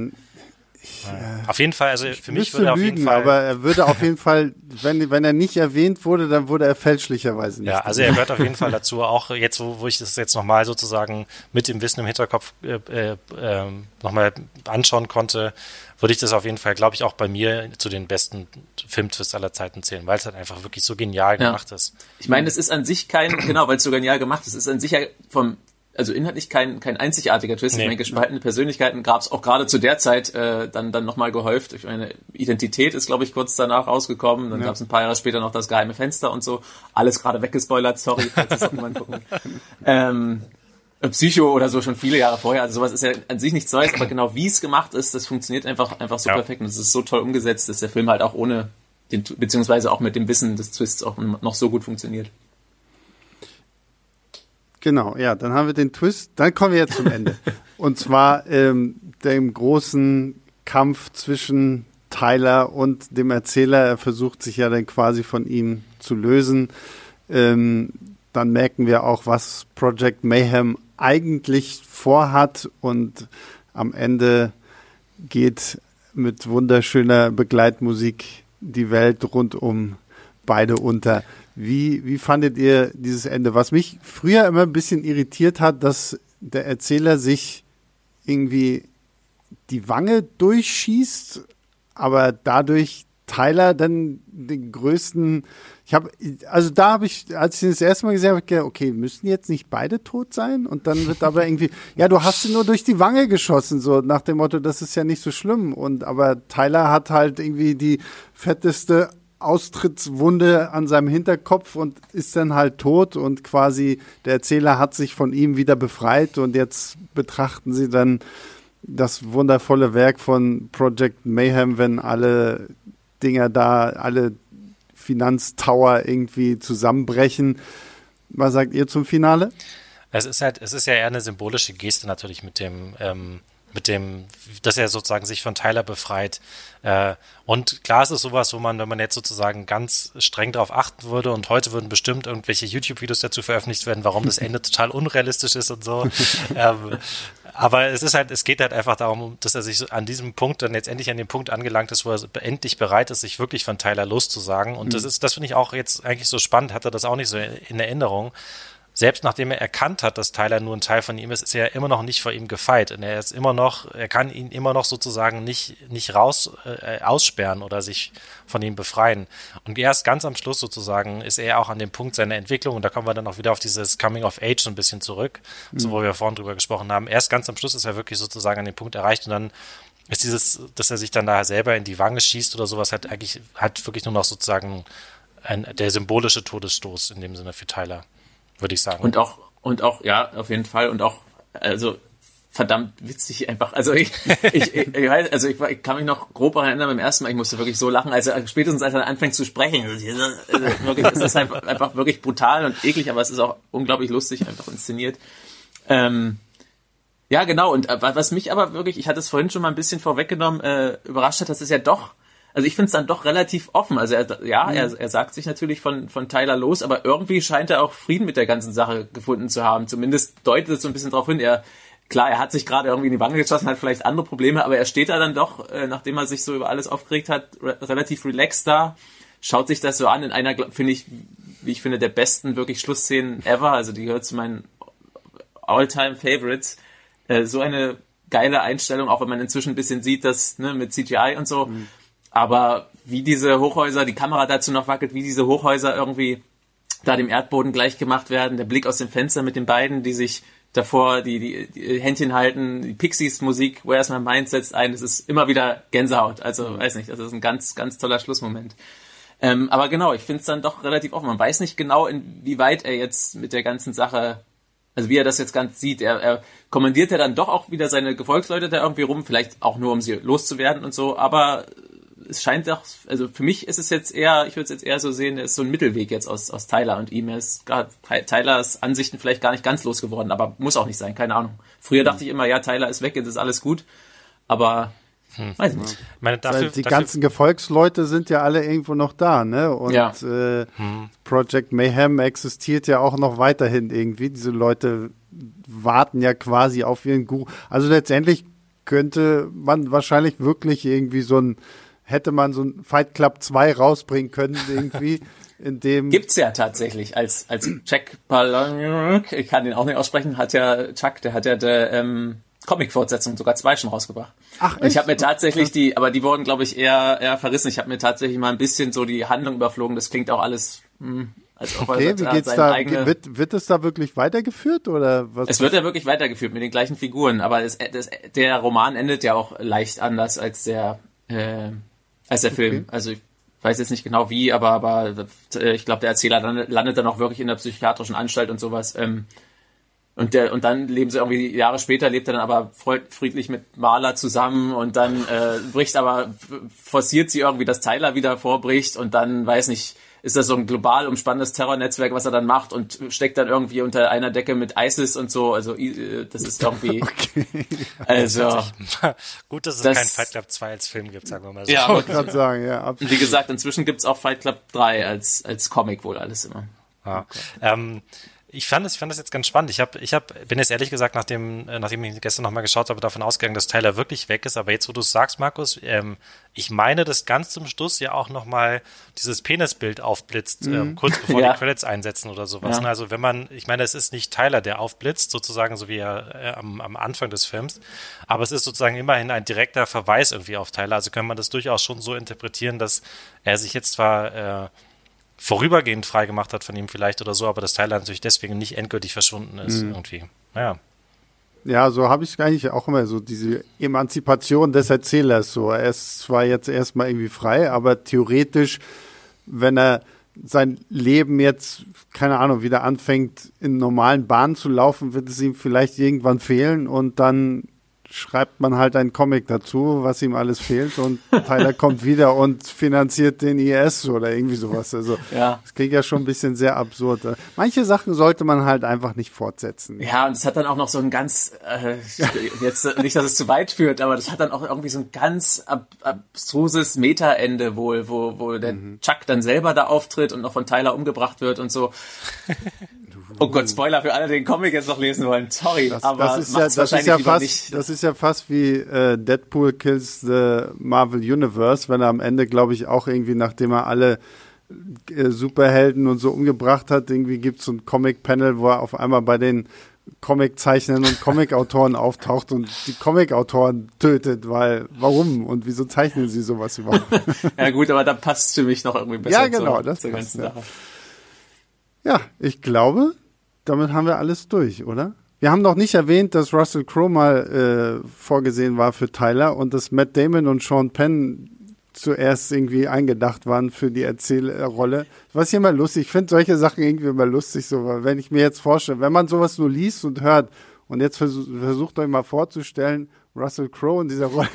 B: Ich, äh, auf jeden Fall, also für mich würde er auf
A: lügen,
B: jeden Fall.
A: Aber er würde auf jeden Fall, wenn, wenn er nicht erwähnt wurde, dann wurde er fälschlicherweise nicht.
B: Ja, also er gehört auf jeden Fall <laughs> dazu, auch jetzt, wo, wo ich das jetzt nochmal sozusagen mit dem Wissen im Hinterkopf äh, äh, ähm, nochmal anschauen konnte, würde ich das auf jeden Fall, glaube ich, auch bei mir zu den besten Filmtwists aller Zeiten zählen, weil es halt einfach wirklich so genial ja. gemacht ist.
C: Ich meine, es ist an sich kein, genau, weil es so genial gemacht ist, es ist an sich ja vom also inhaltlich kein, kein einzigartiger Twist. Nee. Ich meine, gespaltene Persönlichkeiten gab es auch gerade zu der Zeit äh, dann, dann nochmal gehäuft. Ich meine, Identität ist, glaube ich, kurz danach rausgekommen. Dann ja. gab es ein paar Jahre später noch das geheime Fenster und so. Alles gerade weggespoilert, sorry, falls gucken. <laughs> Ähm, Psycho oder so schon viele Jahre vorher. Also sowas ist ja an sich nichts Neues, aber genau wie es gemacht ist, das funktioniert einfach, einfach so ja. perfekt und es ist so toll umgesetzt, dass der Film halt auch ohne den, beziehungsweise auch mit dem Wissen des Twists auch noch so gut funktioniert.
A: Genau, ja, dann haben wir den Twist. Dann kommen wir jetzt zum Ende. <laughs> und zwar ähm, dem großen Kampf zwischen Tyler und dem Erzähler. Er versucht sich ja dann quasi von ihm zu lösen. Ähm, dann merken wir auch, was Project Mayhem eigentlich vorhat und am Ende geht mit wunderschöner Begleitmusik die Welt rund um beide unter. Wie, wie fandet ihr dieses Ende? Was mich früher immer ein bisschen irritiert hat, dass der Erzähler sich irgendwie die Wange durchschießt, aber dadurch Tyler dann den größten. Ich habe, also da habe ich, als ich das erste Mal gesehen habe, gedacht, okay, müssen jetzt nicht beide tot sein? Und dann wird aber irgendwie, <laughs> ja, du hast sie nur durch die Wange geschossen, so nach dem Motto, das ist ja nicht so schlimm. Und aber Tyler hat halt irgendwie die fetteste Austrittswunde an seinem Hinterkopf und ist dann halt tot und quasi der Erzähler hat sich von ihm wieder befreit und jetzt betrachten sie dann das wundervolle Werk von Project Mayhem, wenn alle Dinger da, alle Finanztower irgendwie zusammenbrechen. Was sagt ihr zum Finale?
B: Es ist halt, es ist ja eher eine symbolische Geste natürlich mit dem, ähm, mit dem, dass er sozusagen sich von Tyler befreit. Äh, und klar ist es sowas, wo man, wenn man jetzt sozusagen ganz streng darauf achten würde und heute würden bestimmt irgendwelche YouTube-Videos dazu veröffentlicht werden, warum das Ende <laughs> total unrealistisch ist und so. <laughs> ähm, aber es ist halt, es geht halt einfach darum, dass er sich an diesem Punkt dann jetzt endlich an den Punkt angelangt ist, wo er endlich bereit ist, sich wirklich von Tyler loszusagen. Und mhm. das ist, das finde ich auch jetzt eigentlich so spannend, hat er das auch nicht so in Erinnerung selbst nachdem er erkannt hat, dass Tyler nur ein Teil von ihm ist, ist er immer noch nicht vor ihm gefeit. Und er ist immer noch, er kann ihn immer noch sozusagen nicht, nicht raus, äh, aussperren oder sich von ihm befreien. Und erst ganz am Schluss sozusagen ist er auch an dem Punkt seiner Entwicklung, und da kommen wir dann auch wieder auf dieses Coming of Age so ein bisschen zurück, mhm. so wo wir vorhin drüber gesprochen haben. Erst ganz am Schluss ist er wirklich sozusagen an dem Punkt erreicht und dann ist dieses, dass er sich dann da selber in die Wange schießt oder sowas, hat eigentlich, hat wirklich nur noch sozusagen ein, der symbolische Todesstoß in dem Sinne für Tyler würde ich sagen.
C: Und auch, und auch, ja, auf jeden Fall. Und auch, also verdammt witzig einfach. Also ich, <laughs> ich, ich, weiß, also ich, ich, kann mich noch grob erinnern beim ersten Mal, ich musste wirklich so lachen, als er spätestens als er anfängt zu sprechen. Also wirklich, ist das einfach, einfach wirklich brutal und eklig, aber es ist auch unglaublich lustig einfach inszeniert. Ähm, ja, genau. Und äh, was mich aber wirklich, ich hatte es vorhin schon mal ein bisschen vorweggenommen, äh, überrascht hat, dass es ja doch also ich finde es dann doch relativ offen. Also er, ja, mhm. er, er sagt sich natürlich von, von Tyler los, aber irgendwie scheint er auch Frieden mit der ganzen Sache gefunden zu haben. Zumindest deutet es so ein bisschen darauf hin. Er, klar, er hat sich gerade irgendwie in die Wange geschossen, hat vielleicht andere Probleme, aber er steht da dann doch, äh, nachdem er sich so über alles aufgeregt hat, re relativ relaxed da, schaut sich das so an in einer, finde ich, wie ich finde, der besten wirklich Schlussszenen ever. Also die gehört zu meinen all-time Favorites. Äh, so eine geile Einstellung, auch wenn man inzwischen ein bisschen sieht, dass ne, mit CGI und so. Mhm. Aber wie diese Hochhäuser, die Kamera dazu noch wackelt, wie diese Hochhäuser irgendwie da dem Erdboden gleich gemacht werden, der Blick aus dem Fenster mit den beiden, die sich davor die, die, die Händchen halten, die Pixies Musik, Where's My Mind setzt ein, das ist immer wieder Gänsehaut. Also weiß nicht, das ist ein ganz, ganz toller Schlussmoment. Ähm, aber genau, ich finde es dann doch relativ offen. Man weiß nicht genau, inwieweit er jetzt mit der ganzen Sache, also wie er das jetzt ganz sieht. Er, er kommandiert ja dann doch auch wieder seine Gefolgsleute da irgendwie rum, vielleicht auch nur, um sie loszuwerden und so, aber es scheint doch, also für mich ist es jetzt eher, ich würde es jetzt eher so sehen, es ist so ein Mittelweg jetzt aus, aus Tyler und ihm. Er ist gar, Tylers Ansichten vielleicht gar nicht ganz losgeworden, aber muss auch nicht sein, keine Ahnung. Früher dachte ich immer, ja, Tyler ist weg, jetzt ist alles gut, aber hm. Weiß nicht.
A: Meine, dafür, die dafür, ganzen Gefolgsleute sind ja alle irgendwo noch da, ne? Und ja. äh, hm. Project Mayhem existiert ja auch noch weiterhin irgendwie. Diese Leute warten ja quasi auf ihren Guru. Also letztendlich könnte man wahrscheinlich wirklich irgendwie so ein hätte man so ein Fight Club 2 rausbringen können, irgendwie. <laughs> in dem
C: Gibt's ja tatsächlich als als Jack Palahniuk, ich kann den auch nicht aussprechen, hat ja Chuck, der hat ja der ähm, Comic-Fortsetzung sogar zwei schon rausgebracht. Ach, echt? Und ich habe mir tatsächlich die, aber die wurden, glaube ich, eher eher verrissen. Ich habe mir tatsächlich mal ein bisschen so die Handlung überflogen. Das klingt auch alles. Hm,
A: als ob okay, wie geht's da? Eigene... Wird, wird es da wirklich weitergeführt oder was?
C: Es wird ja wirklich weitergeführt mit den gleichen Figuren, aber es, das, der Roman endet ja auch leicht anders als der äh, als der okay. Film. Also ich weiß jetzt nicht genau wie, aber, aber äh, ich glaube, der Erzähler landet dann auch wirklich in der psychiatrischen Anstalt und sowas. Ähm, und der und dann leben sie irgendwie Jahre später lebt er dann aber friedlich mit Maler zusammen und dann äh, bricht aber forciert sie irgendwie, dass Tyler wieder vorbricht und dann weiß nicht ist das so ein global umspannendes Terrornetzwerk, was er dann macht und steckt dann irgendwie unter einer Decke mit ISIS und so. Also äh, das ist irgendwie. <laughs> Okay. Also
B: gut, dass es das, kein Fight Club 2 als Film gibt, sagen wir mal so.
C: Ja, ich gerade sagen, ja. Absolut. Wie gesagt, inzwischen gibt's auch Fight Club 3 als als Comic wohl alles immer.
B: Ja. Okay. Ähm, ich fand es, ich fand das jetzt ganz spannend. Ich habe, ich habe, bin jetzt ehrlich gesagt, nachdem, äh, nachdem ich gestern nochmal geschaut habe, davon ausgegangen, dass Tyler wirklich weg ist. Aber jetzt, wo du es sagst, Markus, ähm, ich meine, dass ganz zum Schluss ja auch nochmal dieses Penisbild aufblitzt, ähm, mhm. ähm, kurz bevor <laughs> ja. die Credits einsetzen oder sowas. Ja. Also wenn man, ich meine, es ist nicht Tyler, der aufblitzt, sozusagen, so wie er äh, am, am Anfang des Films, aber es ist sozusagen immerhin ein direkter Verweis irgendwie auf Tyler. Also kann man das durchaus schon so interpretieren, dass er sich jetzt zwar äh, vorübergehend freigemacht hat von ihm vielleicht oder so, aber das Teil natürlich deswegen nicht endgültig verschwunden ist mhm. irgendwie. Naja.
A: Ja, so habe ich es eigentlich auch immer so, diese Emanzipation des Erzählers. So, er ist zwar jetzt erstmal irgendwie frei, aber theoretisch, wenn er sein Leben jetzt, keine Ahnung, wieder anfängt, in normalen Bahnen zu laufen, wird es ihm vielleicht irgendwann fehlen und dann schreibt man halt einen Comic dazu, was ihm alles fehlt und Tyler kommt <laughs> wieder und finanziert den IS oder irgendwie sowas. Also ja. das klingt ja schon ein bisschen sehr absurd. Manche Sachen sollte man halt einfach nicht fortsetzen.
C: Ja, und es hat dann auch noch so ein ganz, äh, jetzt nicht, dass es zu weit führt, aber das hat dann auch irgendwie so ein ganz ab, abstruses Meta-Ende wohl, wo, wo der mhm. Chuck dann selber da auftritt und noch von Tyler umgebracht wird und so. <laughs> Oh Gott, Spoiler für alle, die den Comic jetzt noch lesen wollen. Sorry,
A: das,
C: aber
A: das ist ja, das ist ja fast, nicht. das ist ja fast wie äh, Deadpool kills the Marvel Universe, wenn er am Ende, glaube ich, auch irgendwie, nachdem er alle äh, Superhelden und so umgebracht hat. Irgendwie gibt es so ein Comic-Panel, wo er auf einmal bei den Comic-Zeichnern und Comic-Autoren <laughs> auftaucht und die Comic-Autoren tötet, weil warum und wieso zeichnen sie sowas überhaupt? <laughs>
C: ja gut, aber da passt für mich noch irgendwie besser
A: ja, genau, zur, das zur passt, ganzen ja. Sache. Ja, ich glaube, damit haben wir alles durch, oder? Wir haben noch nicht erwähnt, dass Russell Crowe mal äh, vorgesehen war für Tyler und dass Matt Damon und Sean Penn zuerst irgendwie eingedacht waren für die Erzählrolle. Was ich immer lustig, ich finde solche Sachen irgendwie immer lustig, so, weil wenn ich mir jetzt vorstelle, wenn man sowas nur liest und hört und jetzt versuch, versucht euch mal vorzustellen, Russell Crowe in dieser Rolle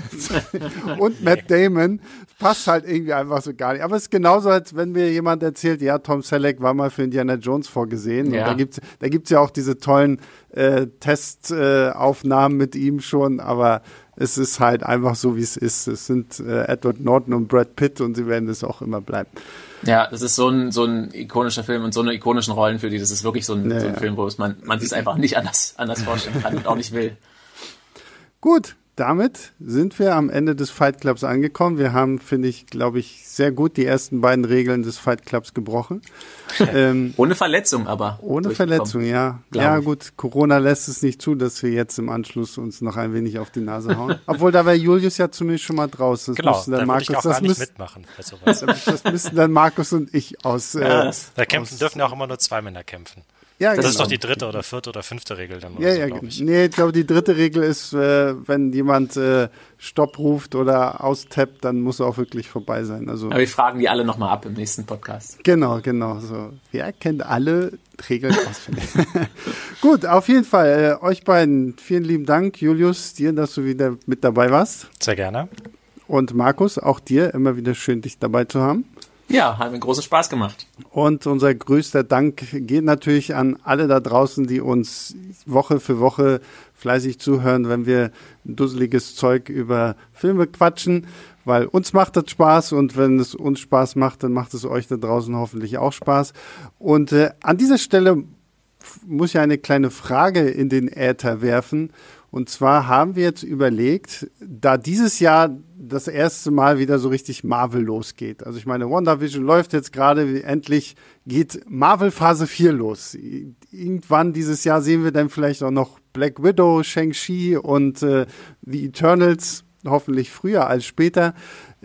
A: <laughs> und Matt Damon passt halt irgendwie einfach so gar nicht. Aber es ist genauso, als wenn mir jemand erzählt, ja, Tom Selleck war mal für Indiana Jones vorgesehen. Ja. Und da gibt's, da gibt's ja auch diese tollen äh, Testaufnahmen äh, mit ihm schon, aber es ist halt einfach so, wie es ist. Es sind äh, Edward Norton und Brad Pitt und sie werden es auch immer bleiben.
C: Ja, das ist so ein, so ein ikonischer Film und so eine ikonischen Rollen für die. Das ist wirklich so ein, ja, so ein Film, wo man, man sich einfach nicht anders, anders vorstellen kann und auch nicht will.
A: Gut, damit sind wir am Ende des Fight Clubs angekommen. Wir haben, finde ich, glaube ich, sehr gut die ersten beiden Regeln des Fight Clubs gebrochen. <laughs>
C: ähm, ohne Verletzung aber.
A: Ohne Verletzung, ja. Ja, gut, Corona lässt es nicht zu, dass wir jetzt im Anschluss uns noch ein wenig auf die Nase hauen. <laughs> Obwohl, da wäre Julius ja zumindest schon mal draußen.
B: Das genau, dann Markus, ich auch das gar nicht mitmachen
A: sowas. <laughs> das müssen dann Markus und ich aus.
B: Äh, da kämpfen aus, dürfen ja auch immer nur zwei Männer kämpfen. Ja, das genau. ist doch die dritte oder vierte oder fünfte Regel dann.
A: Ja, so, ja, ich. nee, ich glaube, die dritte Regel ist, äh, wenn jemand äh, Stopp ruft oder austappt, dann muss er auch wirklich vorbei sein. Also,
C: Aber wir fragen die alle nochmal ab im nächsten Podcast.
A: Genau, genau. So. Wer kennt alle Regeln auswendig? <laughs> Gut, auf jeden Fall, äh, euch beiden vielen lieben Dank, Julius, dir, dass du wieder mit dabei warst.
B: Sehr gerne.
A: Und Markus, auch dir, immer wieder schön, dich dabei zu haben.
C: Ja, hat mir großen Spaß gemacht.
A: Und unser größter Dank geht natürlich an alle da draußen, die uns Woche für Woche fleißig zuhören, wenn wir dusseliges Zeug über Filme quatschen, weil uns macht das Spaß und wenn es uns Spaß macht, dann macht es euch da draußen hoffentlich auch Spaß. Und äh, an dieser Stelle muss ich eine kleine Frage in den Äther werfen. Und zwar haben wir jetzt überlegt, da dieses Jahr das erste Mal wieder so richtig Marvel losgeht. Also ich meine, WandaVision läuft jetzt gerade, endlich geht Marvel Phase 4 los. Irgendwann dieses Jahr sehen wir dann vielleicht auch noch Black Widow, Shang-Chi und äh, The Eternals, hoffentlich früher als später.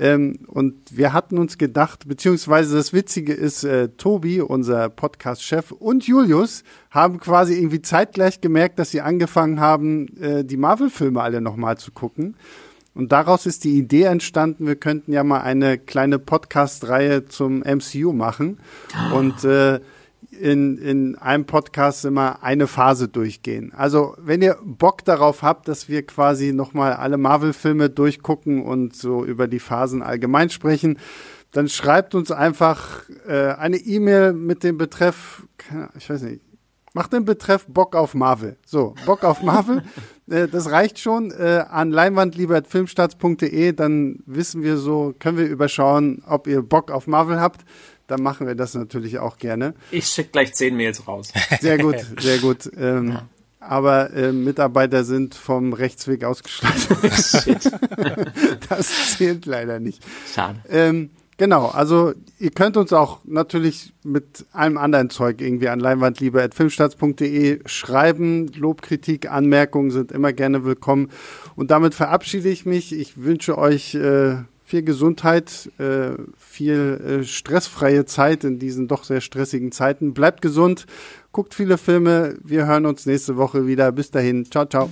A: Ähm, und wir hatten uns gedacht, beziehungsweise das Witzige ist, äh, Tobi, unser Podcast-Chef, und Julius haben quasi irgendwie zeitgleich gemerkt, dass sie angefangen haben, äh, die Marvel-Filme alle nochmal zu gucken. Und daraus ist die Idee entstanden, wir könnten ja mal eine kleine Podcast-Reihe zum MCU machen. Und äh, in, in einem Podcast immer eine Phase durchgehen. Also wenn ihr Bock darauf habt, dass wir quasi nochmal alle Marvel-Filme durchgucken und so über die Phasen allgemein sprechen, dann schreibt uns einfach äh, eine E-Mail mit dem Betreff, ich weiß nicht, macht den Betreff Bock auf Marvel. So, Bock auf Marvel, <laughs> äh, das reicht schon. Äh, an leinwandliebertfilmstarts.de, dann wissen wir so, können wir überschauen, ob ihr Bock auf Marvel habt dann machen wir das natürlich auch gerne.
C: Ich schicke gleich zehn Mails raus.
A: Sehr gut, <laughs> sehr gut. Ähm, ja. Aber äh, Mitarbeiter sind vom Rechtsweg ausgeschlossen. <laughs> <laughs> das zählt leider nicht.
C: Schade.
A: Ähm, genau, also ihr könnt uns auch natürlich mit allem anderen Zeug irgendwie an leinwandliebe.filmstarts.de schreiben. Lob, Kritik, Anmerkungen sind immer gerne willkommen. Und damit verabschiede ich mich. Ich wünsche euch äh, viel Gesundheit, äh, viel äh, stressfreie Zeit in diesen doch sehr stressigen Zeiten. Bleibt gesund, guckt viele Filme. Wir hören uns nächste Woche wieder. Bis dahin. Ciao, ciao.